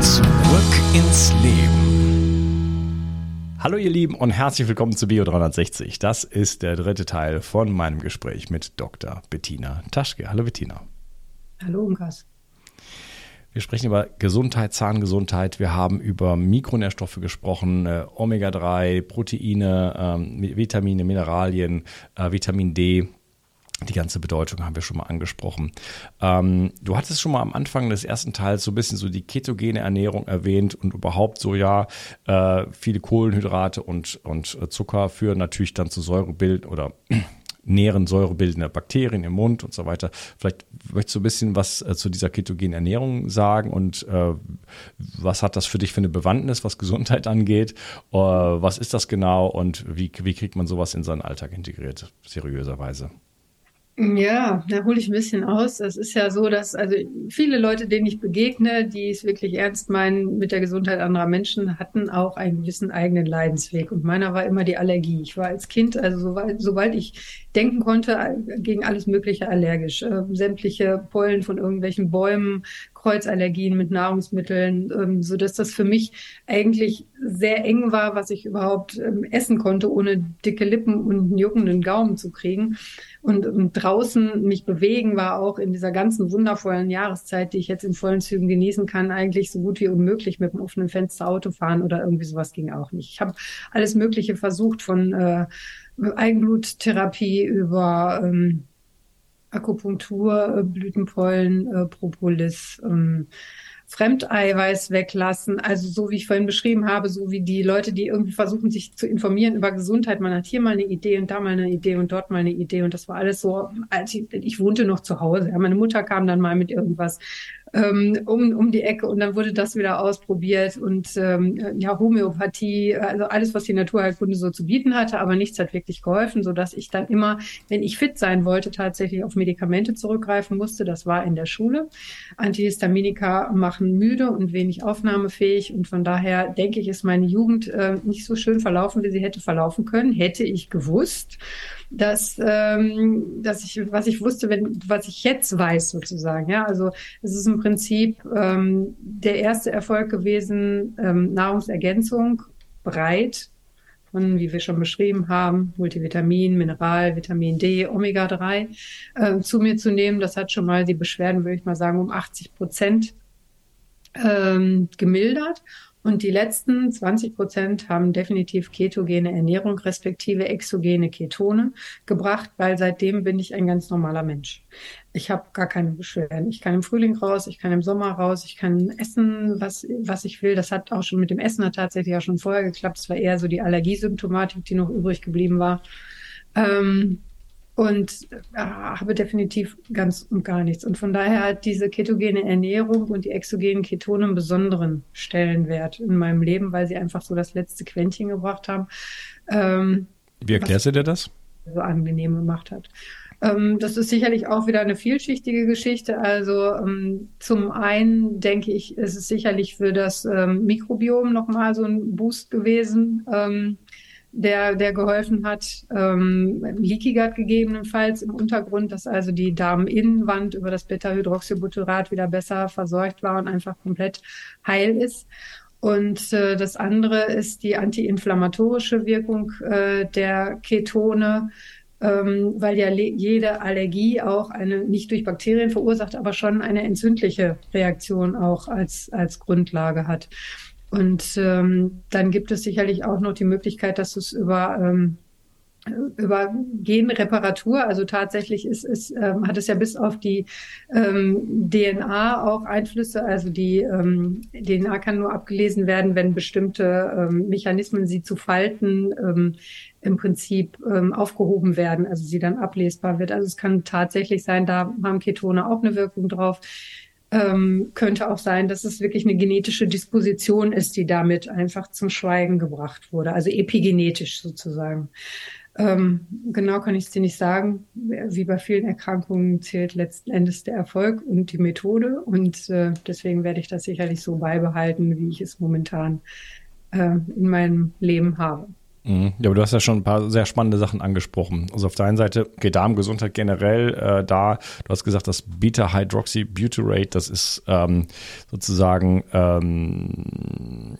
Zurück ins Leben. Hallo ihr Lieben und herzlich willkommen zu Bio 360. Das ist der dritte Teil von meinem Gespräch mit Dr. Bettina Taschke. Hallo Bettina. Hallo Unkas. Wir sprechen über Gesundheit, Zahngesundheit. Wir haben über Mikronährstoffe gesprochen, äh, Omega-3, Proteine, ähm, Vitamine, Mineralien, äh, Vitamin D, die ganze Bedeutung haben wir schon mal angesprochen. Ähm, du hattest schon mal am Anfang des ersten Teils so ein bisschen so die ketogene Ernährung erwähnt und überhaupt so, ja, äh, viele Kohlenhydrate und, und Zucker führen natürlich dann zu Säurebild oder nähren säurebildende Bakterien im Mund und so weiter. Vielleicht möchtest du ein bisschen was äh, zu dieser ketogenen Ernährung sagen und äh, was hat das für dich für eine Bewandtnis, was Gesundheit angeht? Äh, was ist das genau und wie, wie kriegt man sowas in seinen Alltag integriert, seriöserweise? Ja, da hole ich ein bisschen aus. Es ist ja so, dass also viele Leute, denen ich begegne, die es wirklich ernst meinen mit der Gesundheit anderer Menschen, hatten auch einen gewissen eigenen Leidensweg. Und meiner war immer die Allergie. Ich war als Kind, also sobald, sobald ich denken konnte, gegen alles Mögliche allergisch. Äh, sämtliche Pollen von irgendwelchen Bäumen, Kreuzallergien mit Nahrungsmitteln, ähm, so dass das für mich eigentlich sehr eng war, was ich überhaupt ähm, essen konnte, ohne dicke Lippen und einen juckenden Gaumen zu kriegen. Und, und draußen mich bewegen war auch in dieser ganzen wundervollen Jahreszeit, die ich jetzt in vollen Zügen genießen kann, eigentlich so gut wie unmöglich mit einem offenen Fenster Auto fahren oder irgendwie sowas ging auch nicht. Ich habe alles Mögliche versucht von äh, Eigenbluttherapie über ähm, Akupunktur, äh, Blütenpollen, äh, Propolis, ähm, Fremdeiweiß weglassen. Also so wie ich vorhin beschrieben habe, so wie die Leute, die irgendwie versuchen, sich zu informieren über Gesundheit. Man hat hier mal eine Idee und da mal eine Idee und dort mal eine Idee. Und das war alles so, als ich, ich wohnte noch zu Hause. Meine Mutter kam dann mal mit irgendwas ähm, um, um die Ecke und dann wurde das wieder ausprobiert und ähm, ja, Homöopathie, also alles, was die Naturheilkunde so zu bieten hatte, aber nichts hat wirklich geholfen, so dass ich dann immer, wenn ich fit sein wollte, tatsächlich auf Medikamente zurückgreifen musste. Das war in der Schule. Antihistaminika machen müde und wenig aufnahmefähig und von daher denke ich, ist meine Jugend äh, nicht so schön verlaufen, wie sie hätte verlaufen können, hätte ich gewusst dass, ähm, dass ich, was ich wusste, wenn, was ich jetzt weiß sozusagen. Ja, also es ist im Prinzip ähm, der erste Erfolg gewesen, ähm, Nahrungsergänzung breit von, wie wir schon beschrieben haben, Multivitamin, Mineral, Vitamin D, Omega-3 äh, zu mir zu nehmen. Das hat schon mal die Beschwerden, würde ich mal sagen, um 80 Prozent ähm, gemildert. Und die letzten 20 Prozent haben definitiv ketogene Ernährung respektive exogene Ketone gebracht, weil seitdem bin ich ein ganz normaler Mensch. Ich habe gar keine Beschwerden. Ich kann im Frühling raus, ich kann im Sommer raus, ich kann essen, was, was ich will. Das hat auch schon mit dem Essen tatsächlich auch schon vorher geklappt. Es war eher so die Allergiesymptomatik, die noch übrig geblieben war. Ähm, und äh, habe definitiv ganz und gar nichts. Und von daher hat diese ketogene Ernährung und die exogenen Ketone einen besonderen Stellenwert in meinem Leben, weil sie einfach so das letzte Quäntchen gebracht haben. Ähm, Wie erklärst du dir das? So angenehm gemacht hat. Ähm, das ist sicherlich auch wieder eine vielschichtige Geschichte. Also ähm, zum einen denke ich, ist es sicherlich für das ähm, Mikrobiom nochmal so ein Boost gewesen. Der, der geholfen hat. Ähm, Leaky Gut gegebenenfalls im Untergrund, dass also die Darminnenwand über das Beta-Hydroxybutyrat wieder besser verseucht war und einfach komplett heil ist. Und äh, das andere ist die antiinflammatorische Wirkung äh, der Ketone, ähm, weil ja jede Allergie auch eine, nicht durch Bakterien verursacht, aber schon eine entzündliche Reaktion auch als, als Grundlage hat. Und ähm, dann gibt es sicherlich auch noch die Möglichkeit, dass es über ähm, über Genreparatur, also tatsächlich ist, ist, ähm, hat es ja bis auf die ähm, DNA auch Einflüsse. Also die ähm, DNA kann nur abgelesen werden, wenn bestimmte ähm, Mechanismen, sie zu falten, ähm, im Prinzip ähm, aufgehoben werden, also sie dann ablesbar wird. Also es kann tatsächlich sein, da haben Ketone auch eine Wirkung drauf ähm, könnte auch sein, dass es wirklich eine genetische Disposition ist, die damit einfach zum Schweigen gebracht wurde, also epigenetisch sozusagen. Ähm, genau kann ich es dir nicht sagen. Wie bei vielen Erkrankungen zählt letzten Endes der Erfolg und die Methode. Und äh, deswegen werde ich das sicherlich so beibehalten, wie ich es momentan äh, in meinem Leben habe. Mhm. Ja, aber du hast ja schon ein paar sehr spannende Sachen angesprochen. Also auf der einen Seite geht Darmgesundheit generell äh, da. Du hast gesagt, das Beta-Hydroxybutyrate, das ist ähm, sozusagen ähm,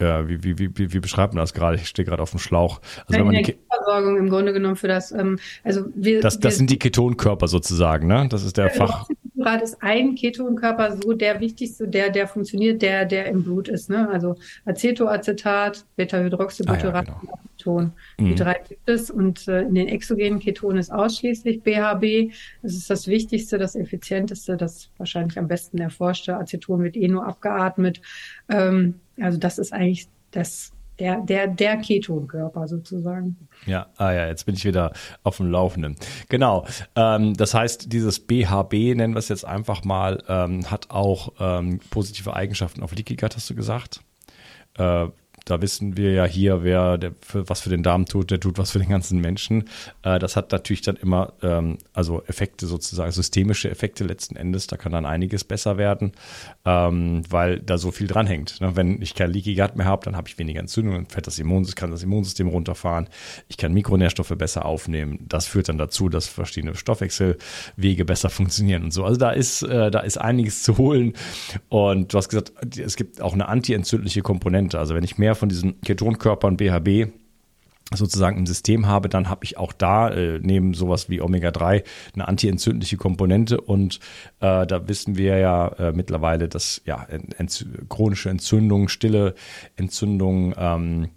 ja, wie, wie, wie, wie beschreibt man das gerade? Ich stehe gerade auf dem Schlauch. Also wenn man die Versorgung im Grunde genommen für das, ähm, also wir, das, das wir, sind die Ketonkörper sozusagen, ne? Das ist der Fach. Gerade ist ein Ketonkörper so der wichtigste, der, der funktioniert, der, der im Blut ist, ne? Also Acetoacetat, Beta-Hydroxybutyrat, ah, ja, genau. Keton. Mhm. Die drei gibt es und äh, in den exogenen Ketonen ist ausschließlich BHB. Das ist das Wichtigste, das Effizienteste, das wahrscheinlich am besten erforschte. Aceton wird eh nur abgeatmet. Ähm, also das ist eigentlich das der, der, der Ketonkörper sozusagen. Ja, ah ja, jetzt bin ich wieder auf dem Laufenden. Genau. Ähm, das heißt, dieses BHB, nennen wir es jetzt einfach mal, ähm, hat auch ähm, positive Eigenschaften auf Leaky Gut, hast du gesagt. Äh, da wissen wir ja hier, wer der für, was für den Darm tut, der tut was für den ganzen Menschen. Äh, das hat natürlich dann immer ähm, also Effekte sozusagen, systemische Effekte letzten Endes. Da kann dann einiges besser werden, ähm, weil da so viel dranhängt. Ne? Wenn ich kein Leaky Gut mehr habe, dann habe ich weniger Entzündungen, fällt das Immunsystem, kann das Immunsystem runterfahren. Ich kann Mikronährstoffe besser aufnehmen. Das führt dann dazu, dass verschiedene Stoffwechselwege besser funktionieren und so. Also da ist äh, da ist einiges zu holen. Und du hast gesagt, es gibt auch eine antientzündliche Komponente. Also wenn ich mehr von diesen Ketonkörpern BHB sozusagen im System habe, dann habe ich auch da äh, neben sowas wie Omega-3 eine antientzündliche Komponente und äh, da wissen wir ja äh, mittlerweile, dass ja ent chronische Entzündungen, stille Entzündungen ähm,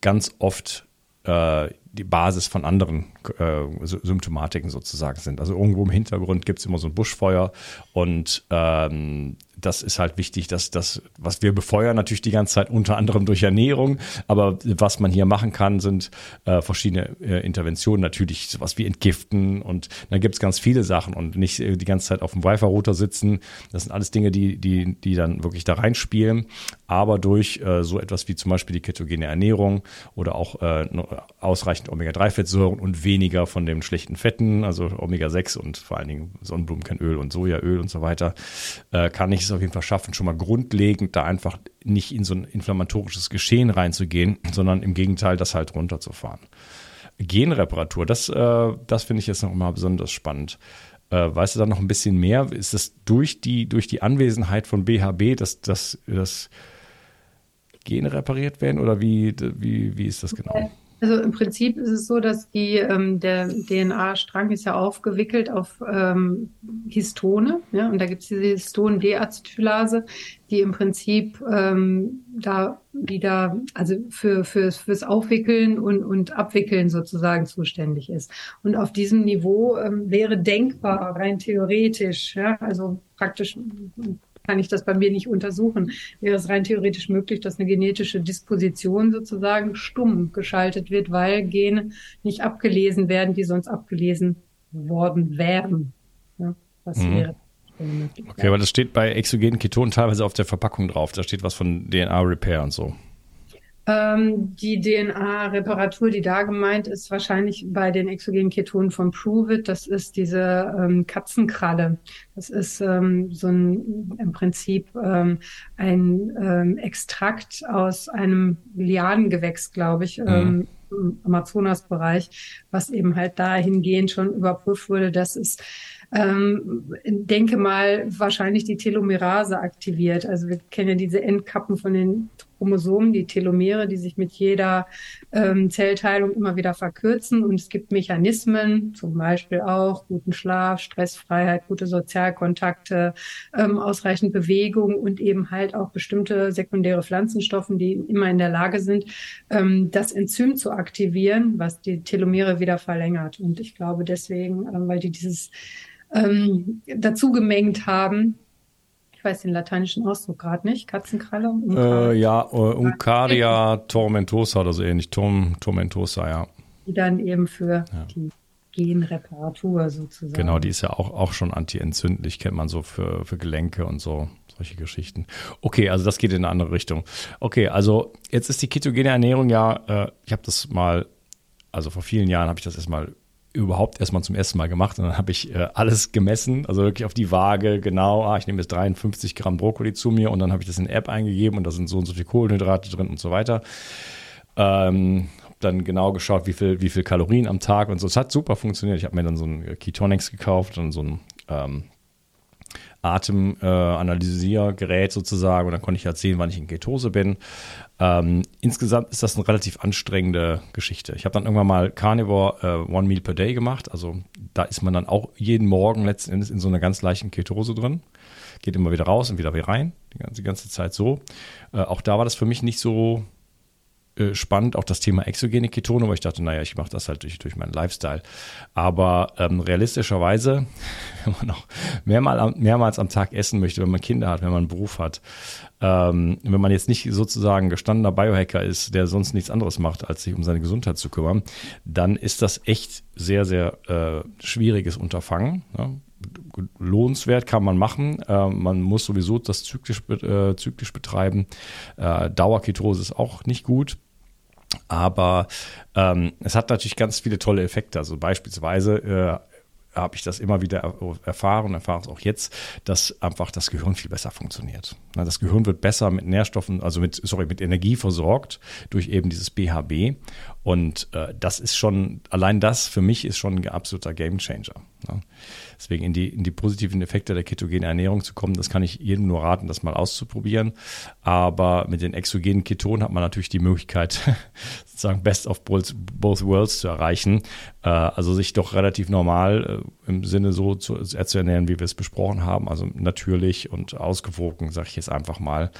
ganz oft äh, die Basis von anderen äh, Symptomatiken sozusagen sind. Also irgendwo im Hintergrund gibt es immer so ein Buschfeuer und ähm, das ist halt wichtig, dass das, was wir befeuern, natürlich die ganze Zeit unter anderem durch Ernährung, aber was man hier machen kann, sind äh, verschiedene äh, Interventionen, natürlich sowas wie Entgiften und dann gibt es ganz viele Sachen und nicht äh, die ganze Zeit auf dem Wi-Fi-Router sitzen. Das sind alles Dinge, die, die, die dann wirklich da reinspielen, aber durch äh, so etwas wie zum Beispiel die ketogene Ernährung oder auch äh, ausreichend Omega-3-Fettsäuren und weniger von den schlechten Fetten, also Omega-6 und vor allen Dingen Sonnenblumenkernöl und Sojaöl und so weiter, äh, kann ich es auf jeden Fall schaffen, schon mal grundlegend da einfach nicht in so ein inflammatorisches Geschehen reinzugehen, sondern im Gegenteil das halt runterzufahren. Genreparatur, das, äh, das finde ich jetzt noch mal besonders spannend. Äh, weißt du da noch ein bisschen mehr? Ist das durch die, durch die Anwesenheit von BHB, dass das, Gene repariert werden oder wie, wie, wie ist das genau? Also im Prinzip ist es so, dass die, ähm, der DNA-Strang ist ja aufgewickelt auf ähm, Histone, ja, und da gibt es diese Histon-Deacetylase, die im Prinzip ähm, da wieder, also für, für, fürs Aufwickeln und, und Abwickeln sozusagen zuständig ist. Und auf diesem Niveau ähm, wäre denkbar, rein theoretisch, ja, also praktisch kann ich das bei mir nicht untersuchen. Wäre es rein theoretisch möglich, dass eine genetische Disposition sozusagen stumm geschaltet wird, weil Gene nicht abgelesen werden, die sonst abgelesen worden wären. Ja, was mhm. wäre Okay, aber das steht bei exogenen Ketonen teilweise auf der Verpackung drauf. Da steht was von DNA-Repair und so. Ähm, die DNA-Reparatur, die da gemeint ist, wahrscheinlich bei den exogenen Ketonen von Pruvit, das ist diese ähm, Katzenkralle. Das ist ähm, so ein im Prinzip ähm, ein ähm, Extrakt aus einem Lianengewächs, glaube ich. Mhm. im Amazonasbereich, was eben halt dahingehend schon überprüft wurde, dass es ähm, denke mal, wahrscheinlich die Telomerase aktiviert. Also wir kennen ja diese Endkappen von den Chromosomen, die Telomere, die sich mit jeder ähm, Zellteilung immer wieder verkürzen. Und es gibt Mechanismen, zum Beispiel auch guten Schlaf, Stressfreiheit, gute Sozialkontakte, ähm, ausreichend Bewegung und eben halt auch bestimmte sekundäre Pflanzenstoffe, die immer in der Lage sind, ähm, das Enzym zu aktivieren, was die Telomere wieder verlängert. Und ich glaube deswegen, ähm, weil die dieses ähm, dazu gemengt haben, weiß den lateinischen Ausdruck gerade nicht. Katzenkralle? Äh, ja, äh, Uncaria tormentosa oder so ähnlich. Tom, tormentosa, ja. Die dann eben für ja. die Genreparatur sozusagen. Genau, die ist ja auch, auch schon antientzündlich, kennt man so für, für Gelenke und so, solche Geschichten. Okay, also das geht in eine andere Richtung. Okay, also jetzt ist die ketogene Ernährung ja, äh, ich habe das mal, also vor vielen Jahren habe ich das erstmal überhaupt erstmal zum ersten Mal gemacht. Und dann habe ich äh, alles gemessen, also wirklich auf die Waage, genau, ah, ich nehme jetzt 53 Gramm Brokkoli zu mir und dann habe ich das in App eingegeben und da sind so und so viele Kohlenhydrate drin und so weiter. Ähm, dann genau geschaut, wie viel, wie viel Kalorien am Tag und so. Es hat super funktioniert. Ich habe mir dann so ein Ketonics gekauft und so ein ähm, Atemanalysiergerät äh, sozusagen und dann konnte ich halt sehen, wann ich in Ketose bin. Ähm, insgesamt ist das eine relativ anstrengende Geschichte. Ich habe dann irgendwann mal Carnivore äh, One Meal per Day gemacht. Also da ist man dann auch jeden Morgen letzten Endes in so einer ganz leichten Ketose drin. Geht immer wieder raus und wieder wieder rein. Die ganze, die ganze Zeit so. Äh, auch da war das für mich nicht so äh, spannend, auch das Thema exogene Ketone, weil ich dachte, naja, ich mache das halt durch, durch meinen Lifestyle. Aber ähm, realistischerweise, wenn man auch mehrmal, mehrmals am Tag essen möchte, wenn man Kinder hat, wenn man einen Beruf hat, ähm, wenn man jetzt nicht sozusagen gestandener Biohacker ist, der sonst nichts anderes macht, als sich um seine Gesundheit zu kümmern, dann ist das echt sehr, sehr äh, schwieriges Unterfangen. Ne? lohnenswert kann man machen. Äh, man muss sowieso das zyklisch, äh, zyklisch betreiben. Äh, Dauerketose ist auch nicht gut. Aber ähm, es hat natürlich ganz viele tolle Effekte. Also beispielsweise äh, habe ich das immer wieder erfahren, erfahre es auch jetzt, dass einfach das Gehirn viel besser funktioniert. Das Gehirn wird besser mit Nährstoffen, also mit, sorry, mit Energie versorgt durch eben dieses BHB. Und äh, das ist schon, allein das für mich ist schon ein absoluter Gamechanger. Ne? Deswegen in die, in die positiven Effekte der ketogenen Ernährung zu kommen, das kann ich jedem nur raten, das mal auszuprobieren. Aber mit den exogenen Ketonen hat man natürlich die Möglichkeit, sozusagen Best of both, Worlds zu erreichen. Äh, also sich doch relativ normal äh, im Sinne so zu, äh, zu ernähren, wie wir es besprochen haben. Also natürlich und ausgewogen, sage ich jetzt einfach mal,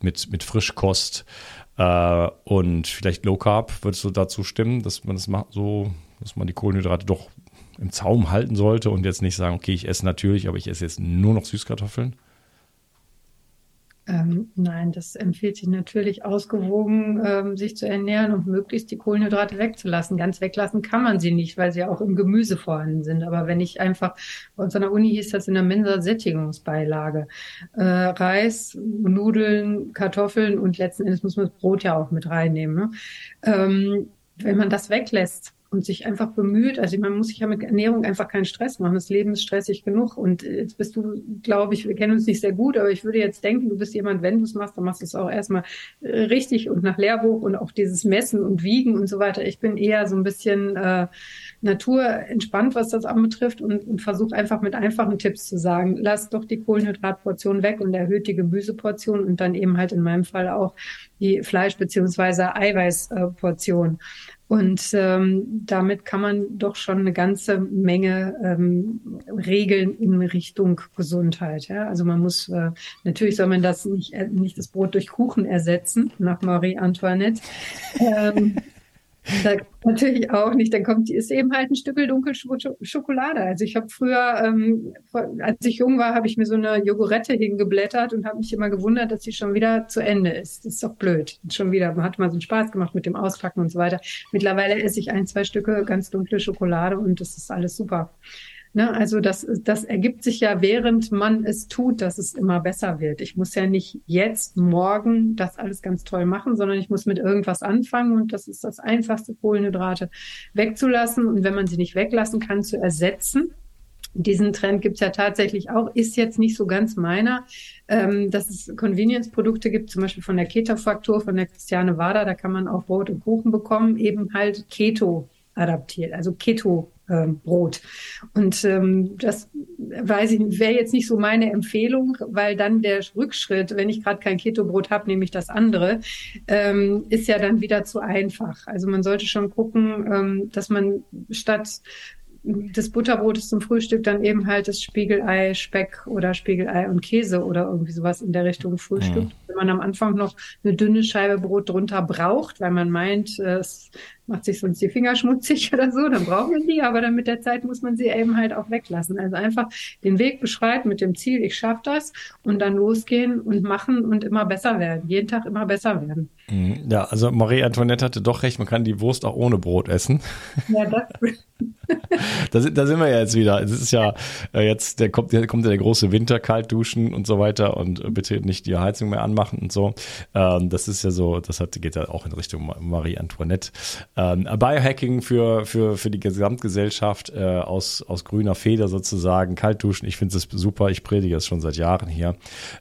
mit, mit Frischkost. Und vielleicht Low Carb, würdest du dazu stimmen, dass man das macht, so, dass man die Kohlenhydrate doch im Zaum halten sollte und jetzt nicht sagen, okay, ich esse natürlich, aber ich esse jetzt nur noch Süßkartoffeln? Ähm, nein, das empfiehlt sich natürlich ausgewogen, ähm, sich zu ernähren und möglichst die Kohlenhydrate wegzulassen. Ganz weglassen kann man sie nicht, weil sie ja auch im Gemüse vorhanden sind. Aber wenn ich einfach, bei uns an der Uni hieß das in der Mensa Sättigungsbeilage, äh, Reis, Nudeln, Kartoffeln und letzten Endes muss man das Brot ja auch mit reinnehmen. Ne? Ähm, wenn man das weglässt, und sich einfach bemüht. Also man muss sich ja mit Ernährung einfach keinen Stress machen. Das Leben ist stressig genug. Und jetzt bist du, glaube ich, wir kennen uns nicht sehr gut, aber ich würde jetzt denken, du bist jemand, wenn du es machst, dann machst du es auch erstmal äh, richtig und nach Lehrbuch und auch dieses Messen und Wiegen und so weiter. Ich bin eher so ein bisschen äh, naturentspannt, was das anbetrifft und, und versuche einfach mit einfachen Tipps zu sagen, lass doch die Kohlenhydratportion weg und erhöht die Gemüseportion und dann eben halt in meinem Fall auch die Fleisch- beziehungsweise Eiweißportion. Und ähm, damit kann man doch schon eine ganze Menge ähm, regeln in Richtung Gesundheit. Ja? Also man muss äh, natürlich soll man das nicht äh, nicht das Brot durch Kuchen ersetzen nach Marie Antoinette. ähm, natürlich auch nicht. Dann kommt, ist eben halt ein Stück dunkel Schokolade. Also ich habe früher, ähm, als ich jung war, habe ich mir so eine Jogurette hingeblättert und habe mich immer gewundert, dass sie schon wieder zu Ende ist. Das ist doch blöd. Schon wieder. Man hat mal so einen Spaß gemacht mit dem Auspacken und so weiter. Mittlerweile esse ich ein, zwei Stücke ganz dunkle Schokolade und das ist alles super. Ne, also das, das ergibt sich ja, während man es tut, dass es immer besser wird. Ich muss ja nicht jetzt, morgen das alles ganz toll machen, sondern ich muss mit irgendwas anfangen und das ist das einfachste, Kohlenhydrate wegzulassen und wenn man sie nicht weglassen kann, zu ersetzen. Diesen Trend gibt's ja tatsächlich auch, ist jetzt nicht so ganz meiner, ähm, dass es Convenience-Produkte gibt, zum Beispiel von der Keto-Faktor, von der Christiane Wader, da kann man auch Brot und Kuchen bekommen, eben halt Keto adaptiert, also Keto ähm, Brot. Und ähm, das weiß ich, wäre jetzt nicht so meine Empfehlung, weil dann der Rückschritt, wenn ich gerade kein Keto-Brot habe, nehme ich das andere, ähm, ist ja dann wieder zu einfach. Also man sollte schon gucken, ähm, dass man statt des Butterbrotes zum Frühstück dann eben halt das Spiegelei, Speck oder Spiegelei und Käse oder irgendwie sowas in der Richtung Frühstück. Mhm. Wenn man am Anfang noch eine dünne Scheibe Brot drunter braucht, weil man meint, es macht sich sonst die Finger schmutzig oder so, dann braucht man die, aber dann mit der Zeit muss man sie eben halt auch weglassen. Also einfach den Weg beschreiten mit dem Ziel, ich schaffe das und dann losgehen und machen und immer besser werden. Jeden Tag immer besser werden. Mhm. Ja, also Marie Antoinette hatte doch recht, man kann die Wurst auch ohne Brot essen. Ja, das. da, sind, da sind wir ja jetzt wieder. Es ist ja äh, jetzt, der kommt, der kommt ja der große Winter, kalt duschen und so weiter und äh, bitte nicht die Heizung mehr anmachen und so. Ähm, das ist ja so, das hat, geht ja auch in Richtung Marie Antoinette. Ähm, Biohacking für, für, für die Gesamtgesellschaft äh, aus, aus grüner Feder sozusagen, kalt duschen, ich finde es super, ich predige es schon seit Jahren hier.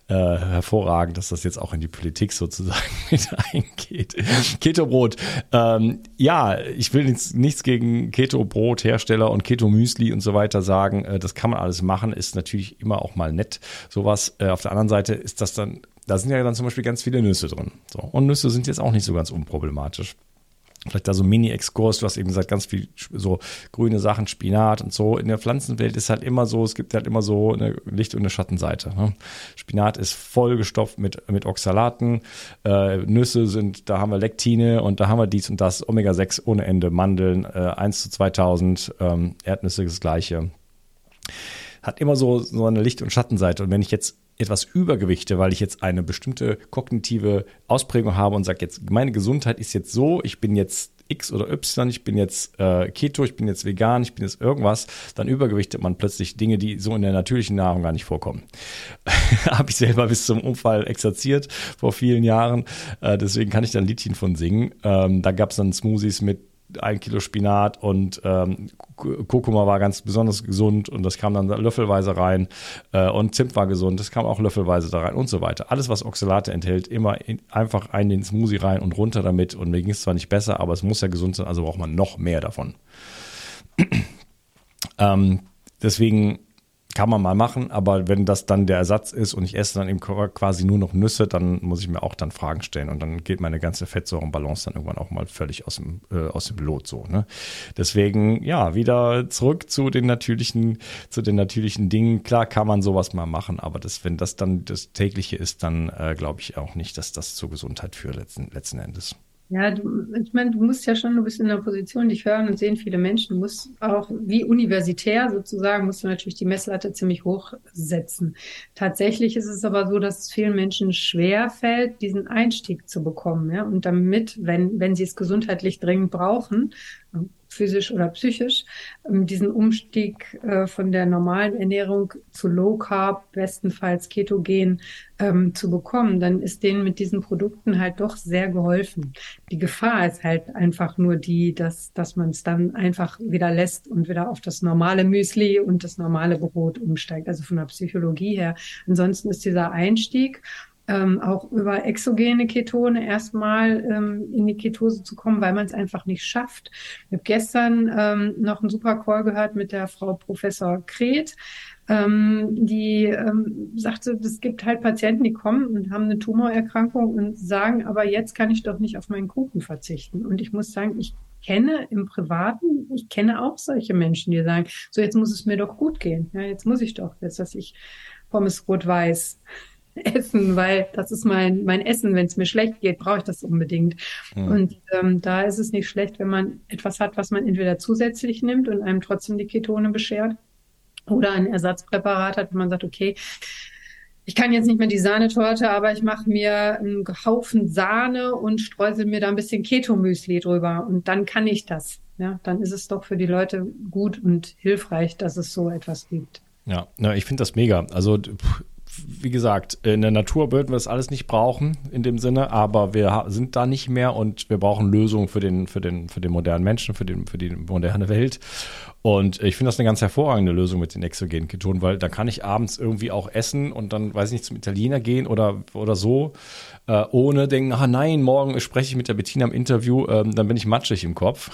Äh, hervorragend, dass das jetzt auch in die Politik sozusagen mit eingeht. Keto-Brot. Ähm, ja, ich will nichts, nichts gegen Keto-Brot-Hersteller und Keto-Müsli und so weiter sagen. Äh, das kann man alles machen, ist natürlich immer auch mal nett. Sowas. Äh, auf der anderen Seite ist das dann, da sind ja dann zum Beispiel ganz viele Nüsse drin. So. Und Nüsse sind jetzt auch nicht so ganz unproblematisch. Vielleicht da so Mini-Exkurs, du hast eben gesagt, ganz viel so grüne Sachen, Spinat und so. In der Pflanzenwelt ist halt immer so, es gibt halt immer so eine Licht- und eine Schattenseite. Ne? Spinat ist vollgestopft mit, mit Oxalaten, äh, Nüsse sind, da haben wir Lektine und da haben wir dies und das, Omega-6 ohne Ende, Mandeln, äh, 1 zu 2000, ähm, Erdnüsse das gleiche. Hat immer so, so eine Licht- und Schattenseite. Und wenn ich jetzt etwas übergewichte, weil ich jetzt eine bestimmte kognitive Ausprägung habe und sage jetzt, meine Gesundheit ist jetzt so, ich bin jetzt X oder Y, ich bin jetzt äh, Keto, ich bin jetzt vegan, ich bin jetzt irgendwas, dann übergewichtet man plötzlich Dinge, die so in der natürlichen Nahrung gar nicht vorkommen. Habe ich selber bis zum Unfall exerziert vor vielen Jahren, äh, deswegen kann ich da ein Liedchen von singen. Ähm, da gab es dann Smoothies mit ein Kilo Spinat und ähm, Kurkuma war ganz besonders gesund und das kam dann löffelweise rein äh, und Zimt war gesund, das kam auch löffelweise da rein und so weiter. Alles, was Oxalate enthält, immer in, einfach ein in den Smoothie rein und runter damit und mir ging es zwar nicht besser, aber es muss ja gesund sein, also braucht man noch mehr davon. ähm, deswegen kann man mal machen, aber wenn das dann der Ersatz ist und ich esse dann eben quasi nur noch Nüsse, dann muss ich mir auch dann Fragen stellen und dann geht meine ganze Fettsäurenbalance dann irgendwann auch mal völlig aus dem, äh, aus dem Lot so. Ne? Deswegen, ja, wieder zurück zu den natürlichen, zu den natürlichen Dingen. Klar kann man sowas mal machen, aber das, wenn das dann das tägliche ist, dann äh, glaube ich auch nicht, dass das zur Gesundheit führt letzten, letzten Endes. Ja, du, ich meine, du musst ja schon, du bist in der Position, dich hören und sehen viele Menschen. Du musst auch, wie universitär sozusagen, musst du natürlich die Messlatte ziemlich hoch setzen. Tatsächlich ist es aber so, dass es vielen Menschen schwer fällt, diesen Einstieg zu bekommen. Ja? Und damit, wenn, wenn sie es gesundheitlich dringend brauchen, physisch oder psychisch, ähm, diesen Umstieg äh, von der normalen Ernährung zu Low Carb, bestenfalls Ketogen, ähm, zu bekommen, dann ist denen mit diesen Produkten halt doch sehr geholfen. Die Gefahr ist halt einfach nur die, dass, dass man es dann einfach wieder lässt und wieder auf das normale Müsli und das normale Brot umsteigt. Also von der Psychologie her. Ansonsten ist dieser Einstieg ähm, auch über exogene Ketone erstmal ähm, in die Ketose zu kommen, weil man es einfach nicht schafft. Ich habe gestern ähm, noch einen super Call gehört mit der Frau Professor Kret, ähm, die ähm, sagte, es gibt halt Patienten, die kommen und haben eine Tumorerkrankung und sagen, aber jetzt kann ich doch nicht auf meinen Kuchen verzichten. Und ich muss sagen, ich kenne im Privaten, ich kenne auch solche Menschen, die sagen, so jetzt muss es mir doch gut gehen. Ja, jetzt muss ich doch, jetzt dass ich Pommes rot-weiß essen, weil das ist mein, mein Essen. Wenn es mir schlecht geht, brauche ich das unbedingt. Mhm. Und ähm, da ist es nicht schlecht, wenn man etwas hat, was man entweder zusätzlich nimmt und einem trotzdem die Ketone beschert oder ein Ersatzpräparat hat, wo man sagt, okay, ich kann jetzt nicht mehr die Sahnetorte, aber ich mache mir einen Haufen Sahne und streusel mir da ein bisschen Ketomüsli drüber und dann kann ich das. Ja, dann ist es doch für die Leute gut und hilfreich, dass es so etwas gibt. Ja, ja ich finde das mega. Also wie gesagt, in der Natur würden wir das alles nicht brauchen in dem Sinne, aber wir sind da nicht mehr und wir brauchen Lösungen für den, für den, für den modernen Menschen, für, den, für die moderne Welt. Und ich finde das eine ganz hervorragende Lösung mit den exogenen Ketonen, weil da kann ich abends irgendwie auch essen und dann, weiß ich nicht, zum Italiener gehen oder, oder so, äh, ohne denken, ah nein, morgen spreche ich mit der Bettina im Interview, ähm, dann bin ich matschig im Kopf,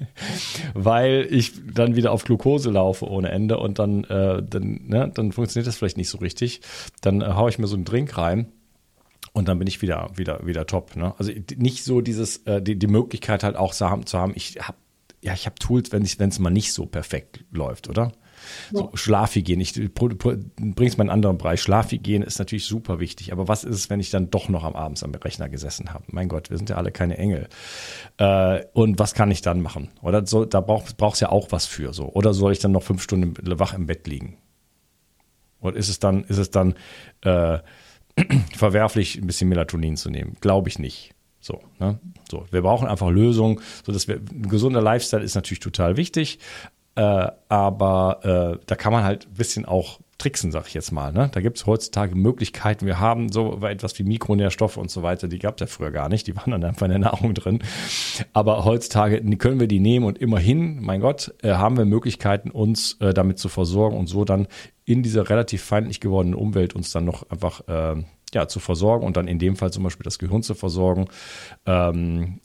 weil ich dann wieder auf Glucose laufe ohne Ende und dann, äh, dann, ne, dann funktioniert das vielleicht nicht so richtig. Dann äh, haue ich mir so einen Drink rein. Und dann bin ich wieder, wieder, wieder top. Ne? Also nicht so dieses, äh, die, die Möglichkeit halt auch zu haben, zu haben ich habe ja, ich habe Tools, wenn es mal nicht so perfekt läuft, oder? Ja. So, Schlafhygiene. Ich bring's mal in einen anderen Bereich. Schlafhygiene ist natürlich super wichtig. Aber was ist es, wenn ich dann doch noch am Abend am Rechner gesessen habe? Mein Gott, wir sind ja alle keine Engel. Äh, und was kann ich dann machen? Oder so, da braucht es ja auch was für. So. Oder soll ich dann noch fünf Stunden wach im Bett liegen? Oder ist es dann, ist es dann äh, verwerflich, ein bisschen Melatonin zu nehmen? Glaube ich nicht. So, ne? So, wir brauchen einfach Lösungen, so dass wir ein gesunder Lifestyle ist natürlich total wichtig, äh, aber äh, da kann man halt ein bisschen auch tricksen, sag ich jetzt mal. Ne? Da gibt es heutzutage Möglichkeiten. Wir haben so etwas wie Mikronährstoffe und so weiter, die gab es ja früher gar nicht, die waren dann einfach in der Nahrung drin. Aber heutzutage können wir die nehmen und immerhin, mein Gott, äh, haben wir Möglichkeiten, uns äh, damit zu versorgen und so dann in dieser relativ feindlich gewordenen Umwelt uns dann noch einfach äh, ja, zu versorgen und dann in dem Fall zum Beispiel das Gehirn zu versorgen. Ähm,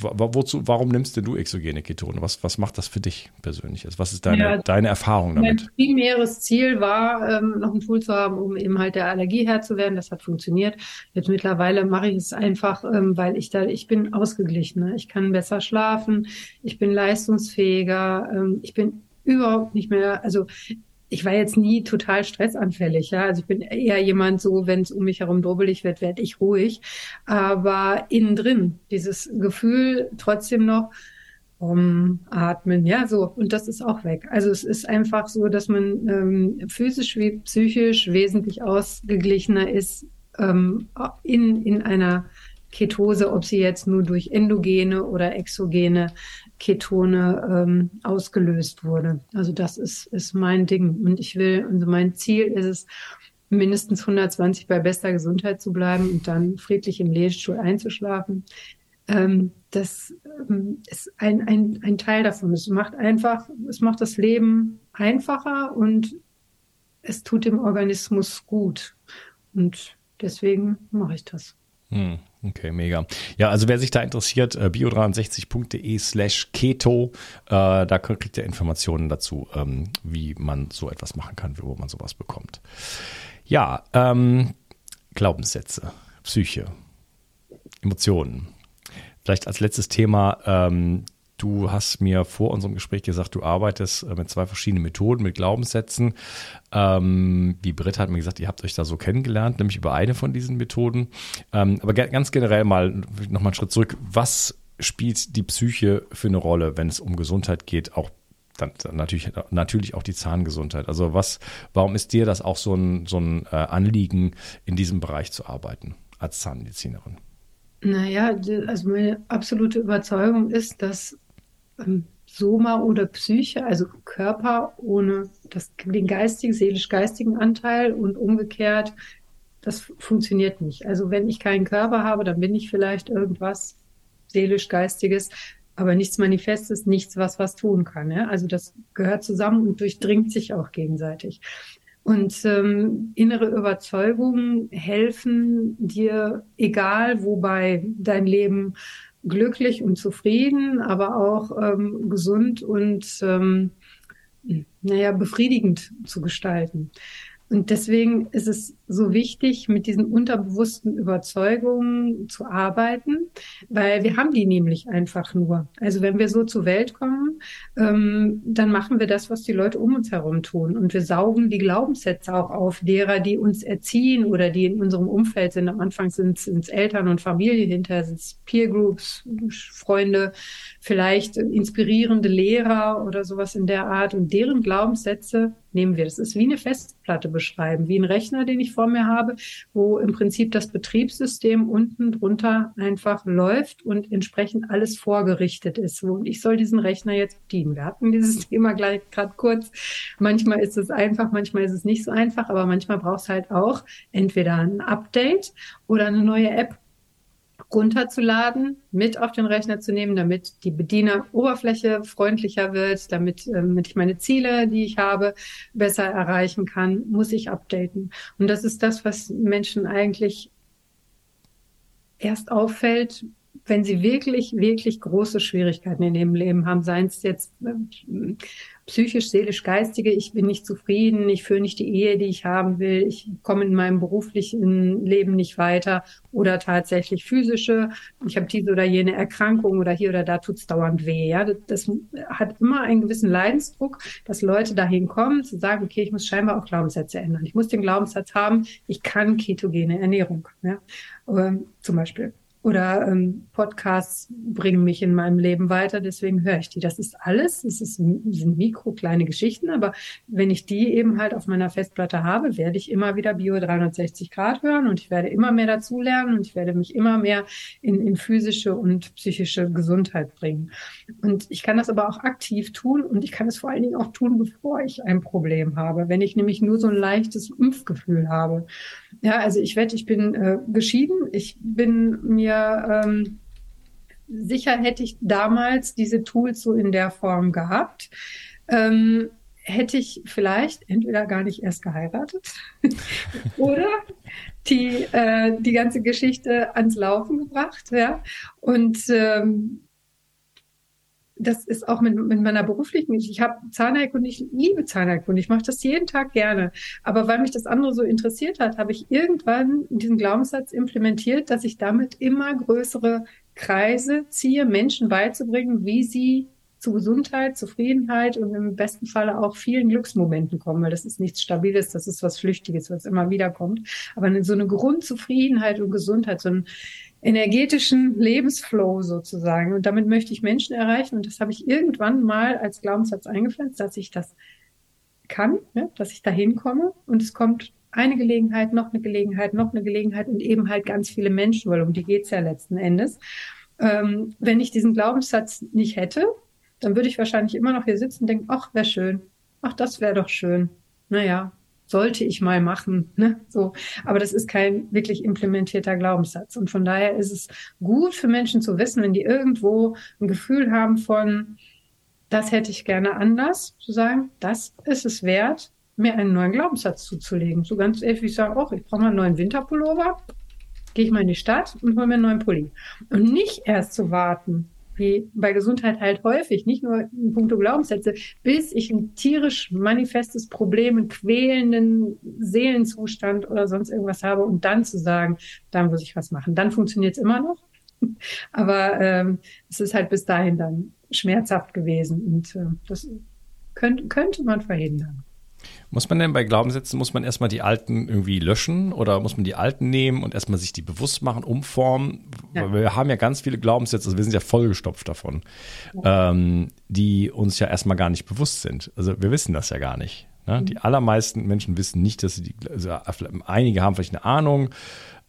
wozu, warum nimmst denn du exogene Ketone? Was, was macht das für dich persönlich? Also was ist deine, ja, deine Erfahrung damit? Mein primäres Ziel war, ähm, noch ein Tool zu haben, um eben halt der Allergie Herr zu werden. Das hat funktioniert. Jetzt mittlerweile mache ich es einfach, ähm, weil ich da, ich bin ausgeglichen. Ne? Ich kann besser schlafen, ich bin leistungsfähiger, ähm, ich bin überhaupt nicht mehr, also ich war jetzt nie total stressanfällig, ja. Also ich bin eher jemand so, wenn es um mich herum drubbelig wird, werde ich ruhig. Aber innen drin, dieses Gefühl trotzdem noch, um, atmen, ja, so. Und das ist auch weg. Also es ist einfach so, dass man ähm, physisch wie psychisch wesentlich ausgeglichener ist ähm, in, in einer Ketose, ob sie jetzt nur durch endogene oder exogene Ketone ähm, ausgelöst wurde. Also das ist, ist mein Ding. Und ich will, also mein Ziel ist es, mindestens 120 bei bester Gesundheit zu bleiben und dann friedlich im Lehrstuhl einzuschlafen. Ähm, das ähm, ist ein, ein, ein Teil davon. Es macht einfach, es macht das Leben einfacher und es tut dem Organismus gut. Und deswegen mache ich das. Hm. Okay, mega. Ja, also wer sich da interessiert, äh, bio63.de slash keto, äh, da kriegt ihr Informationen dazu, ähm, wie man so etwas machen kann, wo man sowas bekommt. Ja, ähm, Glaubenssätze, Psyche, Emotionen. Vielleicht als letztes Thema ähm, Du hast mir vor unserem Gespräch gesagt, du arbeitest äh, mit zwei verschiedenen Methoden, mit Glaubenssätzen. Ähm, wie Britt hat mir gesagt, ihr habt euch da so kennengelernt, nämlich über eine von diesen Methoden. Ähm, aber ganz generell mal nochmal einen Schritt zurück. Was spielt die Psyche für eine Rolle, wenn es um Gesundheit geht, auch dann, dann natürlich, natürlich auch die Zahngesundheit. Also was, warum ist dir das auch so ein, so ein äh, Anliegen, in diesem Bereich zu arbeiten als Zahnmedizinerin? Naja, also meine absolute Überzeugung ist, dass Soma oder Psyche, also Körper ohne das, den geistigen, seelisch-geistigen Anteil und umgekehrt, das funktioniert nicht. Also wenn ich keinen Körper habe, dann bin ich vielleicht irgendwas seelisch-geistiges, aber nichts Manifestes, nichts, was was tun kann. Ja? Also das gehört zusammen und durchdringt sich auch gegenseitig. Und ähm, innere Überzeugungen helfen dir, egal wobei dein Leben glücklich und zufrieden, aber auch ähm, gesund und ähm, naja, befriedigend zu gestalten. Und deswegen ist es so wichtig, mit diesen unterbewussten Überzeugungen zu arbeiten, weil wir haben die nämlich einfach nur. Also wenn wir so zur Welt kommen, ähm, dann machen wir das, was die Leute um uns herum tun. Und wir saugen die Glaubenssätze auch auf, derer, die uns erziehen oder die in unserem Umfeld sind. Am Anfang sind es Eltern und Familie, hinterher sind es Peer Groups, Freunde, vielleicht inspirierende Lehrer oder sowas in der Art. Und deren Glaubenssätze nehmen wir. Das ist wie eine Festplatte beschreiben, wie ein Rechner, den ich vor mir habe, wo im Prinzip das Betriebssystem unten drunter einfach läuft und entsprechend alles vorgerichtet ist. Und ich soll diesen Rechner jetzt bedienen. Wir hatten dieses Thema gleich gerade kurz. Manchmal ist es einfach, manchmal ist es nicht so einfach, aber manchmal brauchst du halt auch entweder ein Update oder eine neue App, runterzuladen, mit auf den Rechner zu nehmen, damit die Bedieneroberfläche freundlicher wird, damit, äh, damit ich meine Ziele, die ich habe, besser erreichen kann, muss ich updaten. Und das ist das, was Menschen eigentlich erst auffällt, wenn sie wirklich, wirklich große Schwierigkeiten in ihrem Leben haben, seien es jetzt äh, psychisch, seelisch, geistige, ich bin nicht zufrieden, ich führe nicht die Ehe, die ich haben will, ich komme in meinem beruflichen Leben nicht weiter oder tatsächlich physische, ich habe diese oder jene Erkrankung oder hier oder da tut's dauernd weh. Ja, das, das hat immer einen gewissen Leidensdruck, dass Leute dahin kommen, zu sagen, okay, ich muss scheinbar auch Glaubenssätze ändern. Ich muss den Glaubenssatz haben, ich kann ketogene Ernährung, ja, ähm, zum Beispiel oder ähm, Podcasts bringen mich in meinem Leben weiter, deswegen höre ich die. Das ist alles, es ist, sind mikro kleine Geschichten, aber wenn ich die eben halt auf meiner Festplatte habe, werde ich immer wieder Bio 360 Grad hören und ich werde immer mehr dazulernen und ich werde mich immer mehr in, in physische und psychische Gesundheit bringen. Und ich kann das aber auch aktiv tun und ich kann es vor allen Dingen auch tun, bevor ich ein Problem habe, wenn ich nämlich nur so ein leichtes Impfgefühl habe. Ja, also ich wette, ich bin äh, geschieden, ich bin mir ähm, sicher hätte ich damals diese Tools so in der Form gehabt. Ähm, hätte ich vielleicht entweder gar nicht erst geheiratet oder die, äh, die ganze Geschichte ans Laufen gebracht. Ja? Und ähm, das ist auch mit, mit meiner beruflichen, ich habe Zahnheilkunde, ich liebe Zahnheilkunde, ich mache das jeden Tag gerne. Aber weil mich das andere so interessiert hat, habe ich irgendwann diesen Glaubenssatz implementiert, dass ich damit immer größere Kreise ziehe, Menschen beizubringen, wie sie zu Gesundheit, Zufriedenheit und im besten Falle auch vielen Glücksmomenten kommen, weil das ist nichts Stabiles, das ist was Flüchtiges, was immer wieder kommt. Aber so eine Grundzufriedenheit und Gesundheit, so ein energetischen Lebensflow sozusagen. Und damit möchte ich Menschen erreichen. Und das habe ich irgendwann mal als Glaubenssatz eingepflanzt, dass ich das kann, ne? dass ich da hinkomme. Und es kommt eine Gelegenheit, noch eine Gelegenheit, noch eine Gelegenheit und eben halt ganz viele Menschen, weil um die geht's ja letzten Endes. Ähm, wenn ich diesen Glaubenssatz nicht hätte, dann würde ich wahrscheinlich immer noch hier sitzen und denken, ach, wäre schön. Ach, das wäre doch schön. Naja, sollte ich mal machen. Ne? So, aber das ist kein wirklich implementierter Glaubenssatz. Und von daher ist es gut für Menschen zu wissen, wenn die irgendwo ein Gefühl haben von, das hätte ich gerne anders, zu sagen, das ist es wert, mir einen neuen Glaubenssatz zuzulegen. So ganz ehrlich, ich sage, oh, ich brauche mal einen neuen Winterpullover, gehe ich mal in die Stadt und hole mir einen neuen Pulli. Und nicht erst zu warten, wie bei Gesundheit halt häufig, nicht nur in puncto Glaubenssätze, bis ich ein tierisch manifestes Problem, einen quälenden Seelenzustand oder sonst irgendwas habe und dann zu sagen, da muss ich was machen. Dann funktioniert es immer noch. Aber ähm, es ist halt bis dahin dann schmerzhaft gewesen und äh, das könnte, könnte man verhindern. Muss man denn bei Glaubenssätzen, muss man erstmal die alten irgendwie löschen oder muss man die alten nehmen und erstmal sich die bewusst machen, umformen? Ja. Weil wir haben ja ganz viele Glaubenssätze, also wir sind ja vollgestopft davon, ja. ähm, die uns ja erstmal gar nicht bewusst sind. Also wir wissen das ja gar nicht. Ne? Mhm. Die allermeisten Menschen wissen nicht, dass sie die, also einige haben vielleicht eine Ahnung,